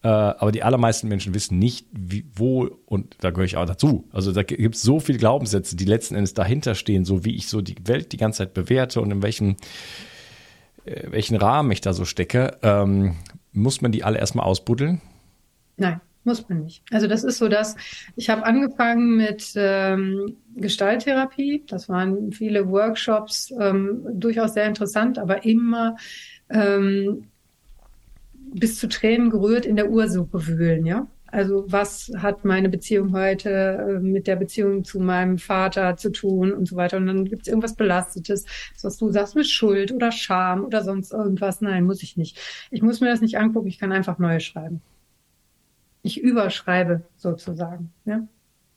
äh, aber die allermeisten Menschen wissen nicht, wie, wo, und da gehöre ich auch dazu. Also da gibt es so viele Glaubenssätze, die letzten Endes dahinter stehen, so wie ich so die Welt die ganze Zeit bewerte und in welchem, welchen Rahmen ich da so stecke. Ähm, muss man die alle erstmal ausbuddeln? Nein. Muss man nicht. Also das ist so, dass ich habe angefangen mit ähm, Gestalttherapie. Das waren viele Workshops, ähm, durchaus sehr interessant, aber immer ähm, bis zu Tränen gerührt in der Ursuche wühlen, ja. Also was hat meine Beziehung heute äh, mit der Beziehung zu meinem Vater zu tun und so weiter. Und dann gibt es irgendwas Belastetes, was du sagst mit Schuld oder Scham oder sonst irgendwas. Nein, muss ich nicht. Ich muss mir das nicht angucken, ich kann einfach neue schreiben. Ich überschreibe sozusagen. Ja?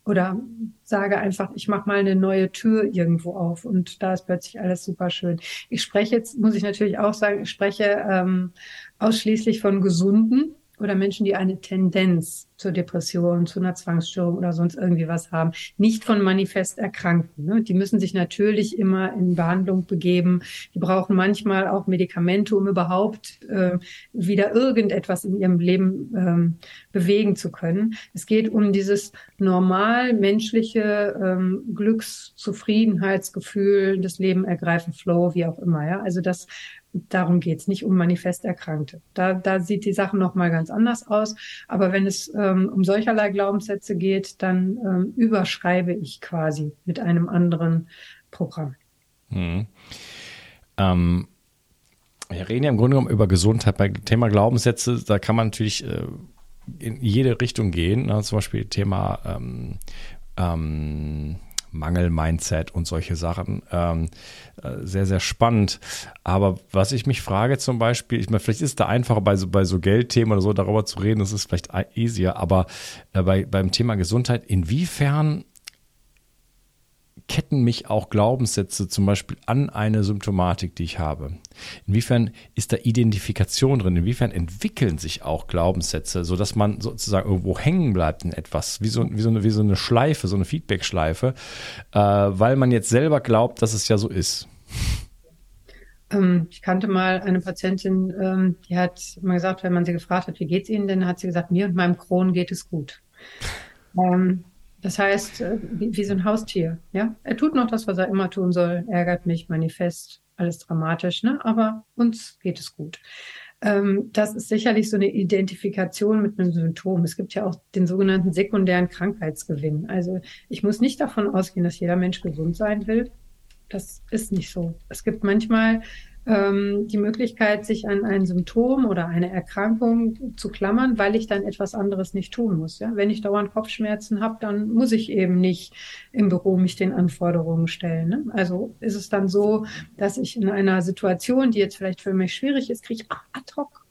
Oder sage einfach, ich mache mal eine neue Tür irgendwo auf und da ist plötzlich alles super schön. Ich spreche jetzt, muss ich natürlich auch sagen, ich spreche ähm, ausschließlich von gesunden oder Menschen, die eine Tendenz zur Depression, zu einer Zwangsstörung oder sonst irgendwie was haben, nicht von manifest Erkrankten. Ne? Die müssen sich natürlich immer in Behandlung begeben. Die brauchen manchmal auch Medikamente, um überhaupt äh, wieder irgendetwas in ihrem Leben ähm, bewegen zu können. Es geht um dieses normal menschliche ähm, Glückszufriedenheitsgefühl, das Leben ergreifen, Flow, wie auch immer. Ja? Also das Darum geht's nicht um manifest Erkrankte. Da, da sieht die Sache nochmal ganz anders aus. Aber wenn es ähm, um solcherlei Glaubenssätze geht, dann ähm, überschreibe ich quasi mit einem anderen Programm. Hm. Ähm, wir reden ja im Grunde genommen über Gesundheit. Bei Thema Glaubenssätze, da kann man natürlich äh, in jede Richtung gehen. Ne? Zum Beispiel Thema ähm, ähm, Mangel-Mindset und solche Sachen. Ähm, äh, sehr, sehr spannend. Aber was ich mich frage zum Beispiel, ich meine, vielleicht ist es da einfacher bei so, bei so Geldthemen oder so darüber zu reden, das ist vielleicht easier, aber äh, bei, beim Thema Gesundheit, inwiefern ketten mich auch Glaubenssätze zum Beispiel an eine Symptomatik, die ich habe? Inwiefern ist da Identifikation drin? Inwiefern entwickeln sich auch Glaubenssätze, sodass man sozusagen irgendwo hängen bleibt in etwas, wie so, wie so, eine, wie so eine Schleife, so eine Feedback-Schleife, äh, weil man jetzt selber glaubt, dass es ja so ist? Ähm, ich kannte mal eine Patientin, ähm, die hat mal gesagt, wenn man sie gefragt hat, wie geht's Ihnen denn, hat sie gesagt, mir und meinem Kron geht es gut. Ähm, das heißt, äh, wie, wie, so ein Haustier. Ja, er tut noch das, was er immer tun soll, ärgert mich, manifest, alles dramatisch, ne? Aber uns geht es gut. Ähm, das ist sicherlich so eine Identifikation mit einem Symptom. Es gibt ja auch den sogenannten sekundären Krankheitsgewinn. Also ich muss nicht davon ausgehen, dass jeder Mensch gesund sein will. Das ist nicht so. Es gibt manchmal ähm, die Möglichkeit, sich an ein Symptom oder eine Erkrankung zu klammern, weil ich dann etwas anderes nicht tun muss. Ja? Wenn ich dauernd Kopfschmerzen habe, dann muss ich eben nicht im Büro mich den Anforderungen stellen. Ne? Also ist es dann so, dass ich in einer Situation, die jetzt vielleicht für mich schwierig ist, kriege ich ad hoc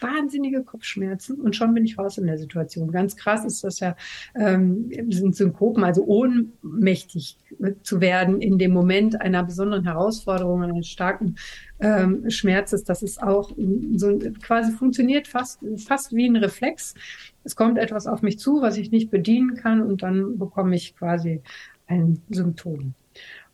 wahnsinnige Kopfschmerzen und schon bin ich raus in der Situation. Ganz krass ist das ja, ähm, sind Synkopen, also ohnmächtig zu werden in dem Moment einer besonderen Herausforderung, eines starken ähm, Schmerzes. Das ist auch so quasi funktioniert fast, fast wie ein Reflex. Es kommt etwas auf mich zu, was ich nicht bedienen kann und dann bekomme ich quasi ein Symptom.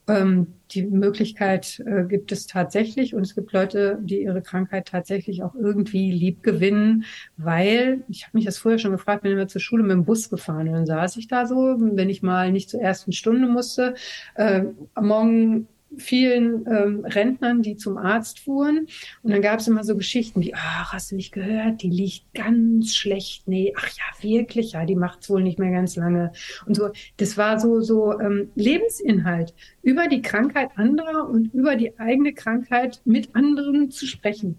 Ähm, die Möglichkeit äh, gibt es tatsächlich. Und es gibt Leute, die ihre Krankheit tatsächlich auch irgendwie lieb gewinnen, weil ich habe mich das früher schon gefragt, bin immer zur Schule mit dem Bus gefahren und dann saß ich da so, wenn ich mal nicht zur ersten Stunde musste, äh, morgen vielen ähm, Rentnern, die zum Arzt fuhren. Und dann gab es immer so Geschichten wie, ach, hast du nicht gehört, die liegt ganz schlecht. Nee, ach ja, wirklich, ja, die macht's wohl nicht mehr ganz lange. Und so, das war so, so ähm, Lebensinhalt, über die Krankheit anderer und über die eigene Krankheit mit anderen zu sprechen.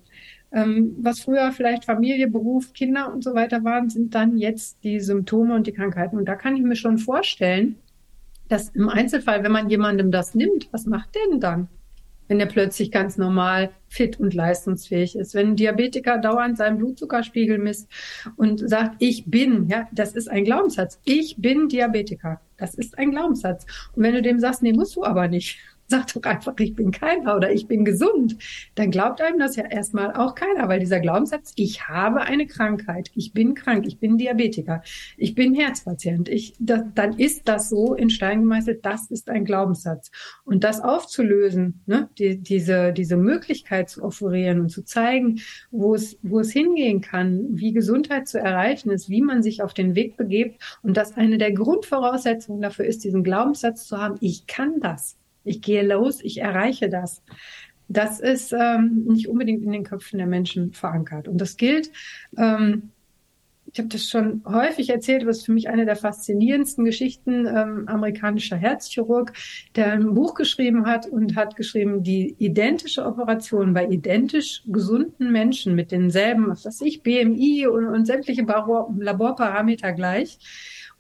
Ähm, was früher vielleicht Familie, Beruf, Kinder und so weiter waren, sind dann jetzt die Symptome und die Krankheiten. Und da kann ich mir schon vorstellen, dass im Einzelfall, wenn man jemandem das nimmt, was macht der denn dann? Wenn er plötzlich ganz normal fit und leistungsfähig ist. Wenn ein Diabetiker dauernd seinen Blutzuckerspiegel misst und sagt, ich bin, ja, das ist ein Glaubenssatz. Ich bin Diabetiker. Das ist ein Glaubenssatz. Und wenn du dem sagst, nee, musst du aber nicht, sag doch einfach, ich bin keiner oder ich bin gesund. Dann glaubt einem das ja erstmal auch keiner, weil dieser Glaubenssatz, ich habe eine Krankheit, ich bin krank, ich bin Diabetiker, ich bin Herzpatient, ich, das, dann ist das so in Stein gemeißelt, das ist ein Glaubenssatz. Und das aufzulösen, ne, die, diese, diese Möglichkeit zu offerieren und zu zeigen, wo es, wo es hingehen kann, wie Gesundheit zu erreichen ist, wie man sich auf den Weg begebt und dass eine der Grundvoraussetzungen dafür ist, diesen Glaubenssatz zu haben, ich kann das. Ich gehe los, ich erreiche das. Das ist ähm, nicht unbedingt in den Köpfen der Menschen verankert. Und das gilt, ähm, ich habe das schon häufig erzählt, was für mich eine der faszinierendsten Geschichten ähm, amerikanischer Herzchirurg, der ein Buch geschrieben hat und hat geschrieben, die identische Operation bei identisch gesunden Menschen mit denselben, was weiß ich, BMI und, und sämtliche Laborparameter gleich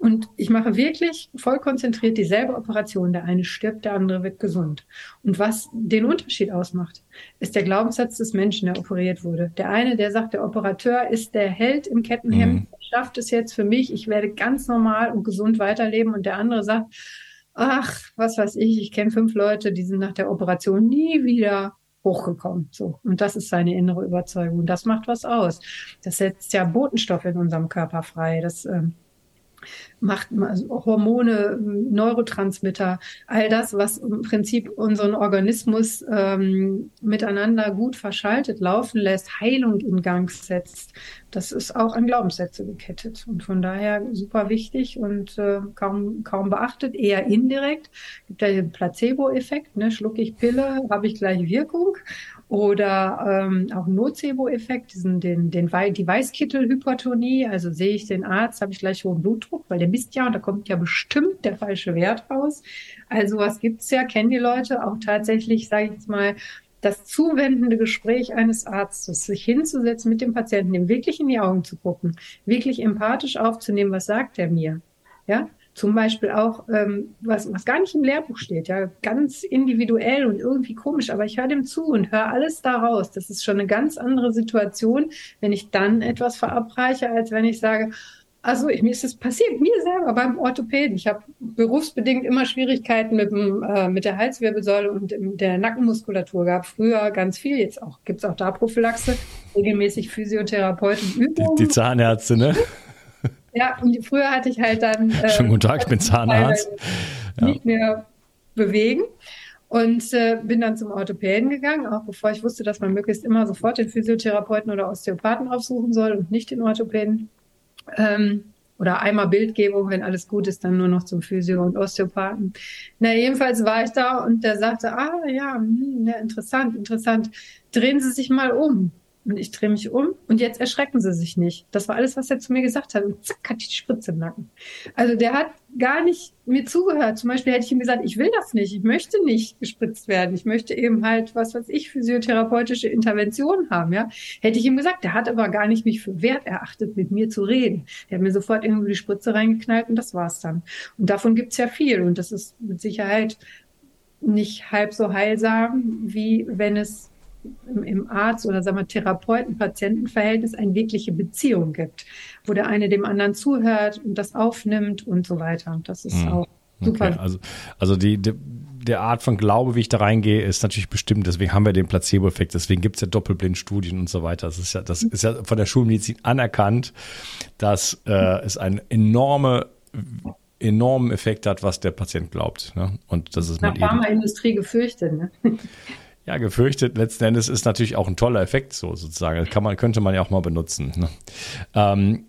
und ich mache wirklich voll konzentriert dieselbe Operation. Der eine stirbt, der andere wird gesund. Und was den Unterschied ausmacht, ist der Glaubenssatz des Menschen, der operiert wurde. Der eine, der sagt, der Operateur ist der Held im Kettenhemd, mhm. schafft es jetzt für mich, ich werde ganz normal und gesund weiterleben. Und der andere sagt, ach, was weiß ich, ich kenne fünf Leute, die sind nach der Operation nie wieder hochgekommen. So. Und das ist seine innere Überzeugung. Und das macht was aus. Das setzt ja Botenstoffe in unserem Körper frei. Das ähm, macht also Hormone, Neurotransmitter, all das, was im Prinzip unseren Organismus ähm, miteinander gut verschaltet, laufen lässt, Heilung in Gang setzt. Das ist auch an Glaubenssätze gekettet und von daher super wichtig und äh, kaum, kaum beachtet, eher indirekt. Gibt ja den Placebo-Effekt, ne? schlucke ich Pille, habe ich gleich Wirkung oder ähm, auch Nocebo-Effekt, diesen, den, den, die Weißkittelhypertonie. Also sehe ich den Arzt, habe ich gleich hohen Blutdruck, weil der misst ja und da kommt ja bestimmt der falsche Wert raus. Also was gibt's ja, kennen die Leute auch tatsächlich, sage ich jetzt mal, das zuwendende Gespräch eines Arztes, sich hinzusetzen mit dem Patienten, dem wirklich in die Augen zu gucken, wirklich empathisch aufzunehmen, was sagt er mir? Ja, zum Beispiel auch, ähm, was, was gar nicht im Lehrbuch steht, ja, ganz individuell und irgendwie komisch, aber ich höre dem zu und höre alles daraus. Das ist schon eine ganz andere Situation, wenn ich dann etwas verabreiche, als wenn ich sage, also mir ist es passiert, mir selber beim Orthopäden. Ich habe berufsbedingt immer Schwierigkeiten mit, dem, äh, mit der Halswirbelsäule und der Nackenmuskulatur gehabt. Früher ganz viel, jetzt auch gibt's auch da Prophylaxe, regelmäßig Physiotherapeuten Übungen. Die, die Zahnärzte, ne? Ja, und früher hatte ich halt dann. Äh, Schönen guten Tag, ich bin Zahnarzt. Ja. Nicht mehr bewegen. Und äh, bin dann zum Orthopäden gegangen, auch bevor ich wusste, dass man möglichst immer sofort den Physiotherapeuten oder Osteopathen aufsuchen soll und nicht den Orthopäden. Ähm, oder einmal Bildgebung, wenn alles gut ist, dann nur noch zum Physio und Osteopathen. Na, jedenfalls war ich da und der sagte, ah ja, hm, ja interessant, interessant. Drehen Sie sich mal um. Und ich drehe mich um und jetzt erschrecken sie sich nicht. Das war alles, was er zu mir gesagt hat. Und zack, hat die Spritze im Nacken. Also der hat gar nicht mir zugehört. Zum Beispiel hätte ich ihm gesagt, ich will das nicht. Ich möchte nicht gespritzt werden. Ich möchte eben halt, was weiß ich, physiotherapeutische Interventionen haben, ja. Hätte ich ihm gesagt, der hat aber gar nicht mich für wert erachtet, mit mir zu reden. Der hat mir sofort irgendwie die Spritze reingeknallt und das war's dann. Und davon gibt's ja viel. Und das ist mit Sicherheit nicht halb so heilsam, wie wenn es im, Arzt- oder sagen wir Therapeuten-Patienten-Verhältnis eine wirkliche Beziehung gibt, wo der eine dem anderen zuhört und das aufnimmt und so weiter. Das ist mhm. auch super. Okay, also, also die, die der Art von Glaube, wie ich da reingehe, ist natürlich bestimmt. Deswegen haben wir den Placebo-Effekt. Deswegen gibt es ja Doppelblindstudien und so weiter. Das ist ja, das ist ja von der Schulmedizin anerkannt, dass äh, es einen enorme, enormen Effekt hat, was der Patient glaubt. Ne? Und das ist man Pharmaindustrie gefürchtet. Ne? Ja, gefürchtet letzten Endes ist natürlich auch ein toller Effekt, so sozusagen. Kann man, könnte man ja auch mal benutzen. Ne? Ähm,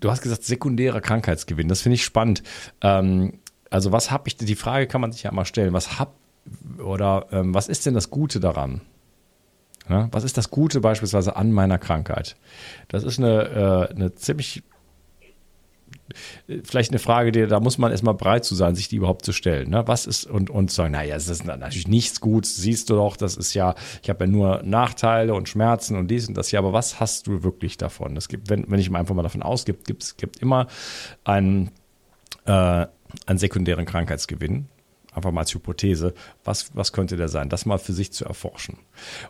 du hast gesagt, sekundärer Krankheitsgewinn. Das finde ich spannend. Ähm, also, was habe ich, die Frage kann man sich ja mal stellen. Was hab oder ähm, was ist denn das Gute daran? Ja, was ist das Gute beispielsweise an meiner Krankheit? Das ist eine, äh, eine ziemlich vielleicht eine Frage, die, da muss man erstmal bereit zu sein, sich die überhaupt zu stellen. Ne? Was ist und, und sagen, naja, es ist natürlich nichts gut, siehst du doch, das ist ja, ich habe ja nur Nachteile und Schmerzen und dies und das hier, aber was hast du wirklich davon? Es gibt, wenn, wenn ich einfach mal davon ausgibt, gibt es immer einen, äh, einen sekundären Krankheitsgewinn einfach mal als Hypothese, was, was könnte der sein? Das mal für sich zu erforschen.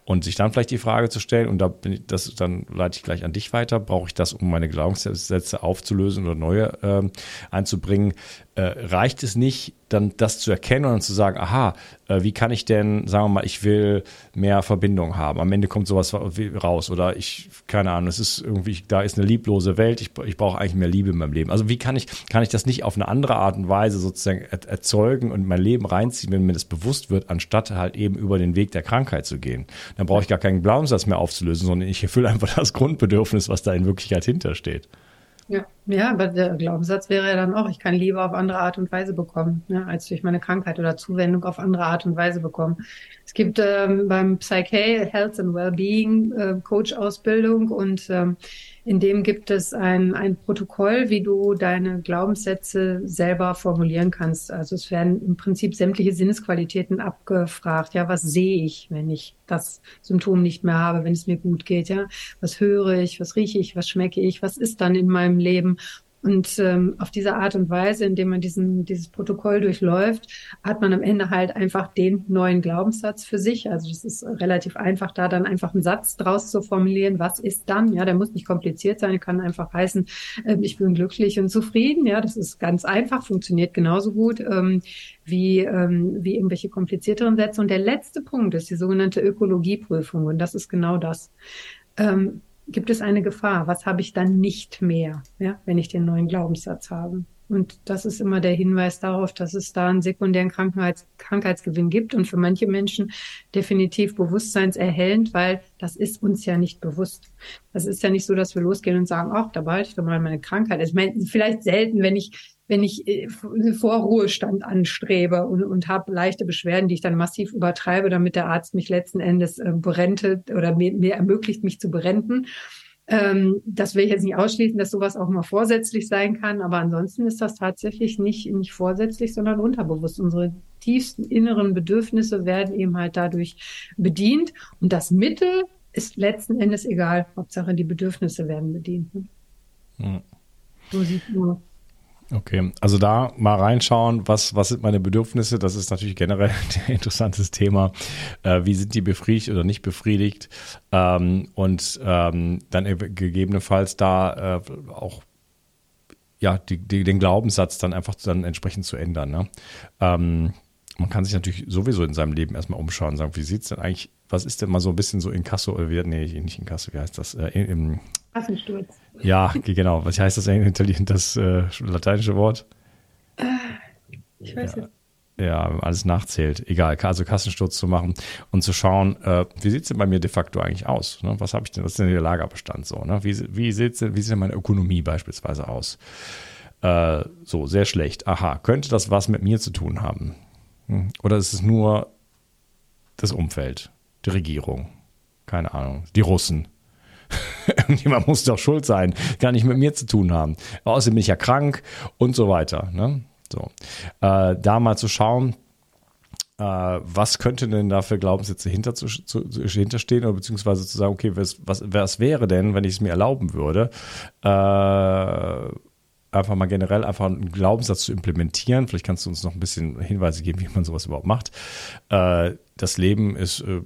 Und sich dann vielleicht die Frage zu stellen, und da bin ich, das, dann leite ich gleich an dich weiter, brauche ich das, um meine Glaubenssätze aufzulösen oder neue äh, einzubringen? Äh, reicht es nicht, dann das zu erkennen und zu sagen, aha, äh, wie kann ich denn, sagen wir mal, ich will mehr Verbindung haben. Am Ende kommt sowas raus oder ich, keine Ahnung, es ist irgendwie, da ist eine lieblose Welt, ich, ich brauche eigentlich mehr Liebe in meinem Leben. Also wie kann ich, kann ich das nicht auf eine andere Art und Weise sozusagen erzeugen und mein Leben reinziehen, wenn mir das bewusst wird, anstatt halt eben über den Weg der Krankheit zu gehen. Dann brauche ich gar keinen Glaubenssatz mehr aufzulösen, sondern ich erfülle einfach das Grundbedürfnis, was da in Wirklichkeit hintersteht. Ja, ja, aber der Glaubenssatz wäre ja dann auch, ich kann Liebe auf andere Art und Weise bekommen, ne, als durch meine Krankheit oder Zuwendung auf andere Art und Weise bekommen. Es gibt ähm, beim Psyche Health and Wellbeing äh, Coach Ausbildung und ähm, in dem gibt es ein, ein Protokoll, wie du deine Glaubenssätze selber formulieren kannst. Also es werden im Prinzip sämtliche Sinnesqualitäten abgefragt. Ja, was sehe ich, wenn ich das Symptom nicht mehr habe, wenn es mir gut geht? Ja, was höre ich, was rieche ich, was schmecke ich, was ist dann in meinem Leben? Und ähm, auf diese Art und Weise, indem man diesen, dieses Protokoll durchläuft, hat man am Ende halt einfach den neuen Glaubenssatz für sich. Also das ist relativ einfach, da dann einfach einen Satz draus zu formulieren. Was ist dann? Ja, der muss nicht kompliziert sein, kann einfach heißen, äh, ich bin glücklich und zufrieden. Ja, das ist ganz einfach, funktioniert genauso gut ähm, wie, ähm, wie irgendwelche komplizierteren Sätze. Und der letzte Punkt ist die sogenannte Ökologieprüfung. Und das ist genau das. Ähm, gibt es eine Gefahr? Was habe ich dann nicht mehr, ja, wenn ich den neuen Glaubenssatz habe? Und das ist immer der Hinweis darauf, dass es da einen sekundären Krankheits Krankheitsgewinn gibt und für manche Menschen definitiv bewusstseinserhellend, weil das ist uns ja nicht bewusst. Das ist ja nicht so, dass wir losgehen und sagen, ach, da behalte ich doch mal meine Krankheit. Ich meine, vielleicht selten, wenn ich wenn ich äh, Vorruhestand anstrebe und, und habe leichte Beschwerden, die ich dann massiv übertreibe, damit der Arzt mich letzten Endes äh, berentet oder mir, mir ermöglicht, mich zu berenten. Ähm, das will ich jetzt nicht ausschließen, dass sowas auch mal vorsätzlich sein kann, aber ansonsten ist das tatsächlich nicht, nicht vorsätzlich, sondern unterbewusst. Unsere tiefsten inneren Bedürfnisse werden eben halt dadurch bedient und das Mittel ist letzten Endes egal. Hauptsache die Bedürfnisse werden bedient. Ne? Hm. So sieht man Okay, also da mal reinschauen, was, was sind meine Bedürfnisse? Das ist natürlich generell ein interessantes Thema. Äh, wie sind die befriedigt oder nicht befriedigt? Ähm, und ähm, dann gegebenenfalls da äh, auch ja, die, die, den Glaubenssatz dann einfach dann entsprechend zu ändern. Ne? Ähm, man kann sich natürlich sowieso in seinem Leben erstmal umschauen und sagen, wie sieht es denn eigentlich, was ist denn mal so ein bisschen so in Kasso, oder wie, nee, nicht in Kasso, wie heißt das? Äh, im, Kassensturz. Ja, genau. Was heißt das eigentlich, das äh, lateinische Wort? Äh, ich weiß nicht. Ja, alles nachzählt. Egal, also Kassensturz zu machen und zu schauen, äh, wie sieht es denn bei mir de facto eigentlich aus? Ne? Was habe ich denn, was ist denn der Lagerbestand so? Ne? Wie, wie, sieht denn, wie sieht denn meine Ökonomie beispielsweise aus? Äh, so, sehr schlecht. Aha, könnte das was mit mir zu tun haben? Hm. Oder ist es nur das Umfeld, die Regierung? Keine Ahnung, die Russen, Irgendjemand muss doch schuld sein, gar nicht mit mir zu tun haben. Außerdem bin ich ja krank und so weiter. Ne? So. Äh, da mal zu schauen, äh, was könnte denn da für Glaubenssätze hinter zu, zu, hinterstehen oder beziehungsweise zu sagen, okay, was, was, was wäre denn, wenn ich es mir erlauben würde, äh, einfach mal generell einfach einen Glaubenssatz zu implementieren. Vielleicht kannst du uns noch ein bisschen Hinweise geben, wie man sowas überhaupt macht. Äh, das Leben ist äh,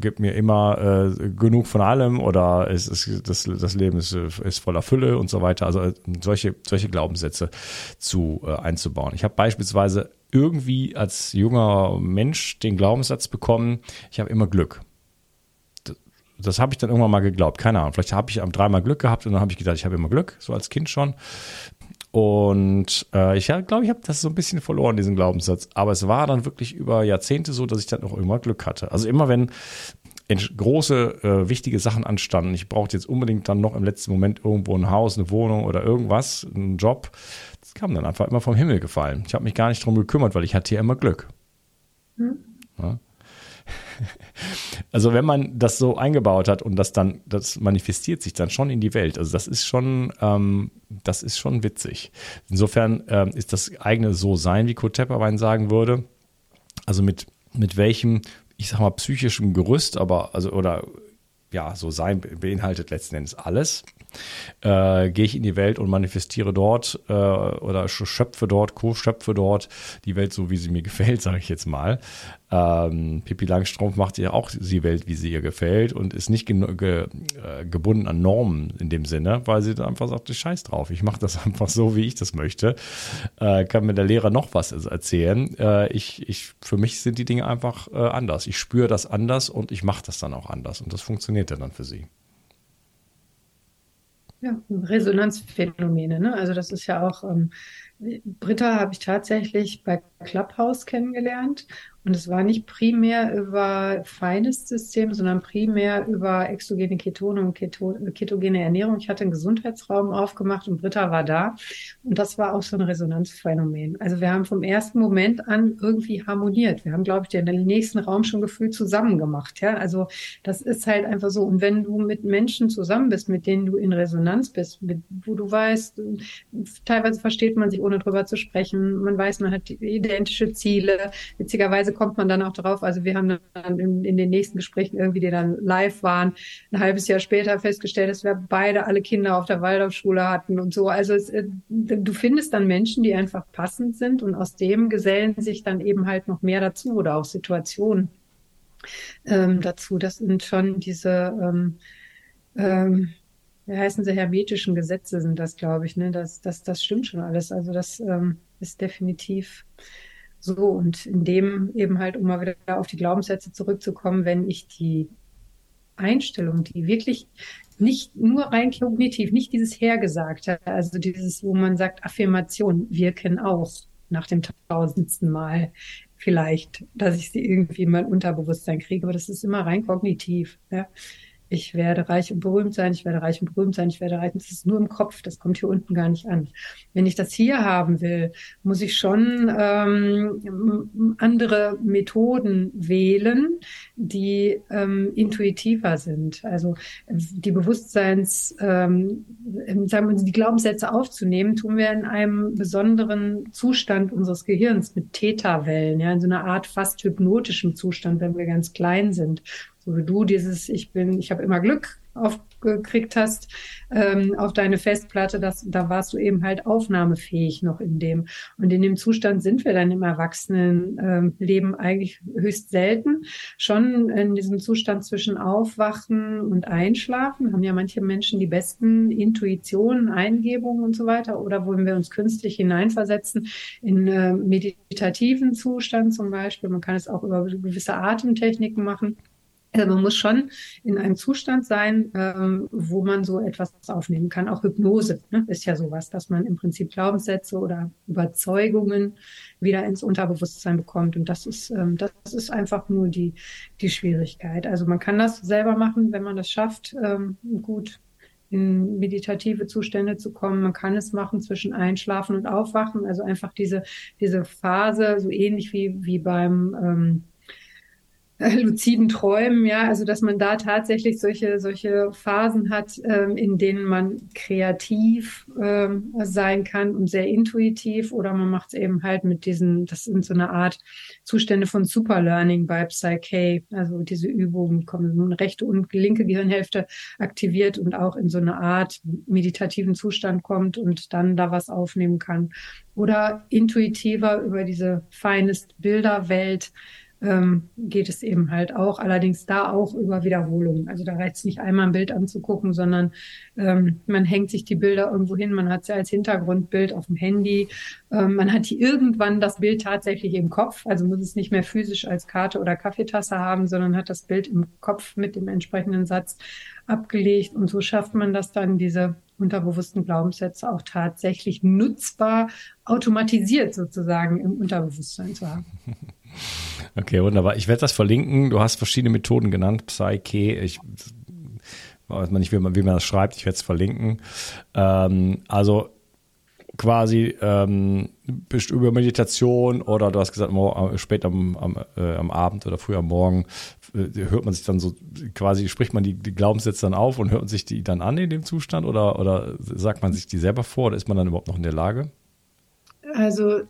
gibt mir immer äh, genug von allem oder es ist, das, das Leben ist, ist voller Fülle und so weiter. Also äh, solche, solche Glaubenssätze zu äh, einzubauen. Ich habe beispielsweise irgendwie als junger Mensch den Glaubenssatz bekommen, ich habe immer Glück. Das, habe ich dann irgendwann mal geglaubt. Keine Ahnung. Vielleicht habe ich dreimal Glück gehabt und dann habe ich gedacht, ich habe immer Glück, so als Kind schon. Und äh, ich glaube, ich habe das so ein bisschen verloren, diesen Glaubenssatz. Aber es war dann wirklich über Jahrzehnte so, dass ich dann auch immer Glück hatte. Also immer wenn große, äh, wichtige Sachen anstanden, ich brauchte jetzt unbedingt dann noch im letzten Moment irgendwo ein Haus, eine Wohnung oder irgendwas, einen Job, das kam dann einfach immer vom Himmel gefallen. Ich habe mich gar nicht drum gekümmert, weil ich hatte ja immer Glück. Hm. Ja. Also wenn man das so eingebaut hat und das dann, das manifestiert sich dann schon in die Welt. Also das ist schon, ähm, das ist schon witzig. Insofern ähm, ist das eigene So-Sein, wie Kurt Tepperwein sagen würde. Also mit, mit welchem, ich sag mal, psychischem Gerüst, aber, also, oder ja, so sein beinhaltet letzten Endes alles. Äh, gehe ich in die Welt und manifestiere dort äh, oder schöpfe dort, co-schöpfe dort die Welt so, wie sie mir gefällt, sage ich jetzt mal. Ähm, Pippi Langstrumpf macht ja auch die Welt, wie sie ihr gefällt und ist nicht ge ge äh, gebunden an Normen in dem Sinne, weil sie einfach sagt, scheiß drauf, ich mache das einfach so, wie ich das möchte. Äh, kann mir der Lehrer noch was erzählen. Äh, ich, ich, für mich sind die Dinge einfach äh, anders. Ich spüre das anders und ich mache das dann auch anders und das funktioniert dann für sie. Ja, Resonanzphänomene, ne? Also das ist ja auch, ähm, Britta habe ich tatsächlich bei Clubhouse kennengelernt und es war nicht primär über feines System, sondern primär über exogene Ketone und Keto, ketogene Ernährung. Ich hatte einen Gesundheitsraum aufgemacht und Britta war da. Und das war auch so ein Resonanzphänomen. Also wir haben vom ersten Moment an irgendwie harmoniert. Wir haben, glaube ich, den nächsten Raum schon gefühlt zusammen gemacht. Ja, also das ist halt einfach so. Und wenn du mit Menschen zusammen bist, mit denen du in Resonanz bist, mit, wo du weißt, teilweise versteht man sich ohne drüber zu sprechen. Man weiß, man hat identische Ziele. Witzigerweise kommt man dann auch drauf. Also wir haben dann in, in, den nächsten Gesprächen irgendwie, die dann live waren, ein halbes Jahr später festgestellt, dass wir beide alle Kinder auf der Waldorfschule hatten und so. Also es, äh, du findest dann Menschen, die einfach passend sind und aus dem gesellen sich dann eben halt noch mehr dazu oder auch Situationen ähm, dazu. Das sind schon diese ähm, ähm, wie heißen sie, hermetischen Gesetze sind das, glaube ich. Ne? Das, das, das stimmt schon alles. Also das ähm, ist definitiv so, und in dem eben halt, um mal wieder auf die Glaubenssätze zurückzukommen, wenn ich die Einstellung, die wirklich nicht nur rein kognitiv, nicht dieses Hergesagte, also dieses, wo man sagt, Affirmation wirken auch nach dem tausendsten Mal vielleicht, dass ich sie irgendwie in mein Unterbewusstsein kriege, aber das ist immer rein kognitiv. Ja ich werde reich und berühmt sein, ich werde reich und berühmt sein, ich werde reich. Das ist nur im Kopf, das kommt hier unten gar nicht an. Wenn ich das hier haben will, muss ich schon ähm, andere Methoden wählen, die ähm, intuitiver sind. Also die Bewusstseins, ähm, sagen wir, die Glaubenssätze aufzunehmen, tun wir in einem besonderen Zustand unseres Gehirns mit Theta-Wellen, ja, in so einer Art fast hypnotischem Zustand, wenn wir ganz klein sind so wie du dieses Ich bin, ich habe immer Glück aufgekriegt hast ähm, auf deine Festplatte, das, da warst du eben halt aufnahmefähig noch in dem. Und in dem Zustand sind wir dann im Erwachsenenleben ähm, eigentlich höchst selten. Schon in diesem Zustand zwischen Aufwachen und Einschlafen haben ja manche Menschen die besten Intuitionen, Eingebungen und so weiter. Oder wollen wir uns künstlich hineinversetzen in äh, meditativen Zustand zum Beispiel. Man kann es auch über gewisse Atemtechniken machen. Also man muss schon in einem Zustand sein, ähm, wo man so etwas aufnehmen kann. Auch Hypnose ne, ist ja sowas, dass man im Prinzip Glaubenssätze oder Überzeugungen wieder ins Unterbewusstsein bekommt. Und das ist, ähm, das ist einfach nur die, die Schwierigkeit. Also man kann das selber machen, wenn man das schafft, ähm, gut in meditative Zustände zu kommen. Man kann es machen zwischen Einschlafen und Aufwachen. Also einfach diese, diese Phase, so ähnlich wie, wie beim, ähm, luziden Träumen, ja, also dass man da tatsächlich solche solche Phasen hat, ähm, in denen man kreativ ähm, sein kann und sehr intuitiv, oder man macht es eben halt mit diesen, das sind so eine Art Zustände von Superlearning bei Psyche, also diese Übungen kommen eine rechte und linke Gehirnhälfte aktiviert und auch in so eine Art meditativen Zustand kommt und dann da was aufnehmen kann, oder intuitiver über diese feinest Bilderwelt ähm, geht es eben halt auch. Allerdings da auch über Wiederholung. Also da reicht es nicht einmal ein Bild anzugucken, sondern ähm, man hängt sich die Bilder irgendwo hin. Man hat sie als Hintergrundbild auf dem Handy. Ähm, man hat irgendwann das Bild tatsächlich im Kopf. Also muss es nicht mehr physisch als Karte oder Kaffeetasse haben, sondern hat das Bild im Kopf mit dem entsprechenden Satz abgelegt. Und so schafft man das dann, diese unterbewussten Glaubenssätze auch tatsächlich nutzbar automatisiert sozusagen im Unterbewusstsein zu haben. Okay, wunderbar. Ich werde das verlinken. Du hast verschiedene Methoden genannt. Psyche. Ich weiß man nicht, wie man, wie man das schreibt. Ich werde es verlinken. Ähm, also quasi ähm, über Meditation oder du hast gesagt, äh, spät am, am, äh, am Abend oder früh am Morgen äh, hört man sich dann so quasi, spricht man die, die Glaubenssätze dann auf und hört sich die dann an in dem Zustand oder, oder sagt man sich die selber vor oder ist man dann überhaupt noch in der Lage? Also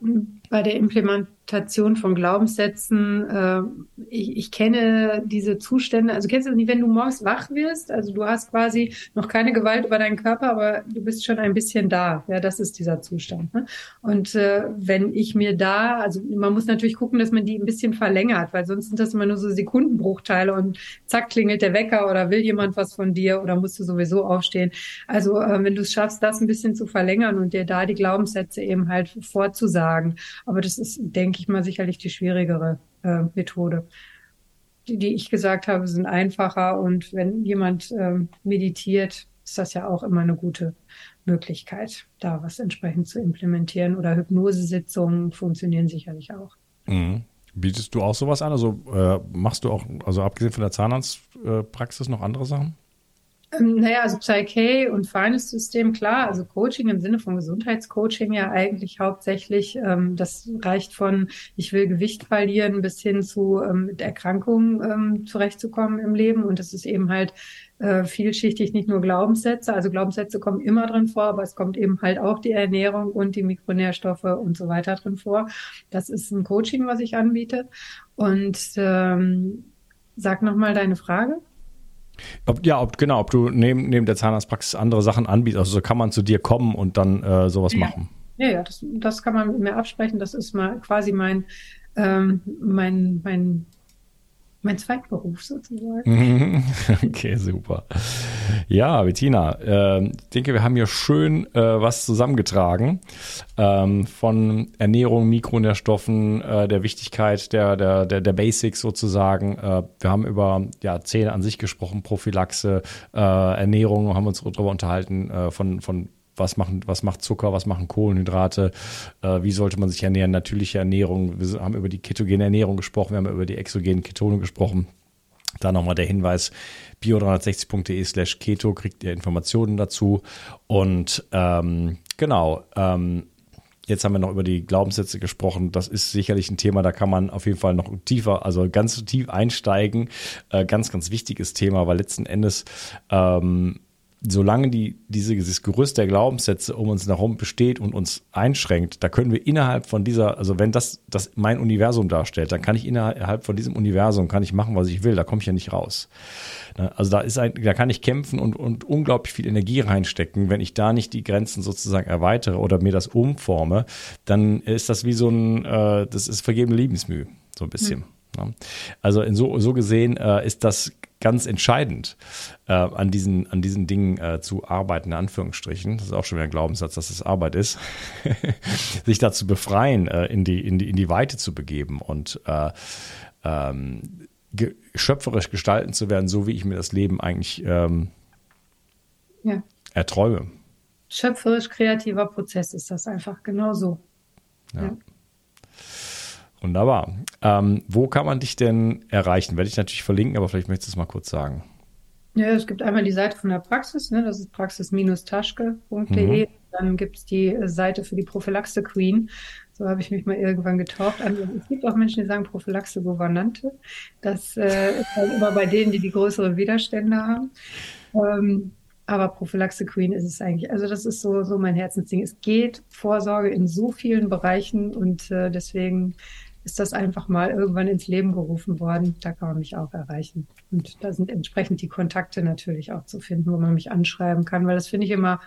bei der Implement Interpretation von Glaubenssätzen. Äh, ich, ich kenne diese Zustände. Also kennst du nicht, wenn du morgens wach wirst? Also du hast quasi noch keine Gewalt über deinen Körper, aber du bist schon ein bisschen da. Ja, das ist dieser Zustand. Ne? Und äh, wenn ich mir da, also man muss natürlich gucken, dass man die ein bisschen verlängert, weil sonst sind das immer nur so Sekundenbruchteile und zack klingelt der Wecker oder will jemand was von dir oder musst du sowieso aufstehen. Also äh, wenn du es schaffst, das ein bisschen zu verlängern und dir da die Glaubenssätze eben halt vorzusagen. Aber das ist, denke denke ich mal, sicherlich die schwierigere äh, Methode. Die, die ich gesagt habe, sind einfacher und wenn jemand äh, meditiert, ist das ja auch immer eine gute Möglichkeit, da was entsprechend zu implementieren. Oder Hypnosesitzungen funktionieren sicherlich auch. Mhm. Bietest du auch sowas an? Also äh, machst du auch, also abgesehen von der Zahnarztpraxis, noch andere Sachen? Naja, also Psyche und feines System, klar, also Coaching im Sinne von Gesundheitscoaching ja eigentlich hauptsächlich, ähm, das reicht von ich will Gewicht verlieren bis hin zu ähm, mit Erkrankungen ähm, zurechtzukommen im Leben und das ist eben halt äh, vielschichtig, nicht nur Glaubenssätze, also Glaubenssätze kommen immer drin vor, aber es kommt eben halt auch die Ernährung und die Mikronährstoffe und so weiter drin vor. Das ist ein Coaching, was ich anbiete und ähm, sag nochmal deine Frage. Ob, ja, ob, genau, ob du neben, neben der Zahnarztpraxis andere Sachen anbietest. Also kann man zu dir kommen und dann äh, sowas ja. machen. Ja, ja, das, das kann man mit mir absprechen. Das ist mal quasi mein, ähm, mein, mein mein Zweitberuf sozusagen. okay, super. Ja, Bettina, äh, ich denke, wir haben hier schön äh, was zusammengetragen ähm, von Ernährung, Mikronährstoffen, äh, der Wichtigkeit der, der, der, der Basics sozusagen. Äh, wir haben über ja, Zähne an sich gesprochen, Prophylaxe, äh, Ernährung, haben uns darüber unterhalten äh, von, von was, machen, was macht Zucker, was machen Kohlenhydrate, äh, wie sollte man sich ernähren, natürliche Ernährung. Wir haben über die ketogene Ernährung gesprochen, wir haben über die exogenen Ketone gesprochen. Da nochmal der Hinweis, bio360.de slash keto kriegt ihr Informationen dazu. Und ähm, genau, ähm, Jetzt haben wir noch über die Glaubenssätze gesprochen. Das ist sicherlich ein Thema, da kann man auf jeden Fall noch tiefer, also ganz tief einsteigen. Äh, ganz, ganz wichtiges Thema, weil letzten Endes ähm, solange die, diese, dieses Gerüst der Glaubenssätze um uns herum besteht und uns einschränkt, da können wir innerhalb von dieser, also wenn das, das mein Universum darstellt, dann kann ich innerhalb von diesem Universum, kann ich machen, was ich will, da komme ich ja nicht raus. Ne, also da ist ein, da kann ich kämpfen und, und unglaublich viel Energie reinstecken. Wenn ich da nicht die Grenzen sozusagen erweitere oder mir das umforme, dann ist das wie so ein, äh, das ist vergebene Lebensmühe, so ein bisschen. Mhm. Also in so, so gesehen äh, ist das ganz entscheidend, äh, an, diesen, an diesen Dingen äh, zu arbeiten, in Anführungsstrichen. Das ist auch schon wieder ein Glaubenssatz, dass es Arbeit ist. Sich da zu befreien, äh, in, die, in, die, in die Weite zu begeben und äh, ähm, ge schöpferisch gestalten zu werden, so wie ich mir das Leben eigentlich ähm, ja. erträume. Schöpferisch kreativer Prozess ist das einfach genauso. ja. ja. Wunderbar. Ähm, wo kann man dich denn erreichen? Werde ich natürlich verlinken, aber vielleicht möchtest du es mal kurz sagen. Ja, es gibt einmal die Seite von der Praxis, ne? das ist praxis-taschke.de. Mhm. Dann gibt es die Seite für die Prophylaxe Queen. So habe ich mich mal irgendwann getauft. Also, es gibt auch Menschen, die sagen Prophylaxe Gouvernante. Das äh, ist halt immer bei denen, die die größere Widerstände haben. Ähm, aber Prophylaxe Queen ist es eigentlich. Also das ist so, so mein Herzensding. Es geht Vorsorge in so vielen Bereichen und äh, deswegen ist das einfach mal irgendwann ins Leben gerufen worden. Da kann man mich auch erreichen. Und da sind entsprechend die Kontakte natürlich auch zu finden, wo man mich anschreiben kann, weil das finde ich immer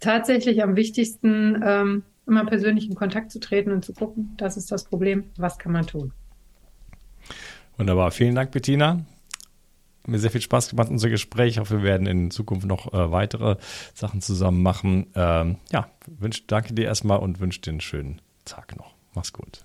tatsächlich am wichtigsten, ähm, immer persönlich in Kontakt zu treten und zu gucken, das ist das Problem, was kann man tun. Wunderbar, vielen Dank, Bettina. Mir sehr viel Spaß gemacht, unser Gespräch. Ich hoffe, wir werden in Zukunft noch äh, weitere Sachen zusammen machen. Ähm, ja, wünsch, danke dir erstmal und wünsche dir einen schönen Tag noch. Mach's gut.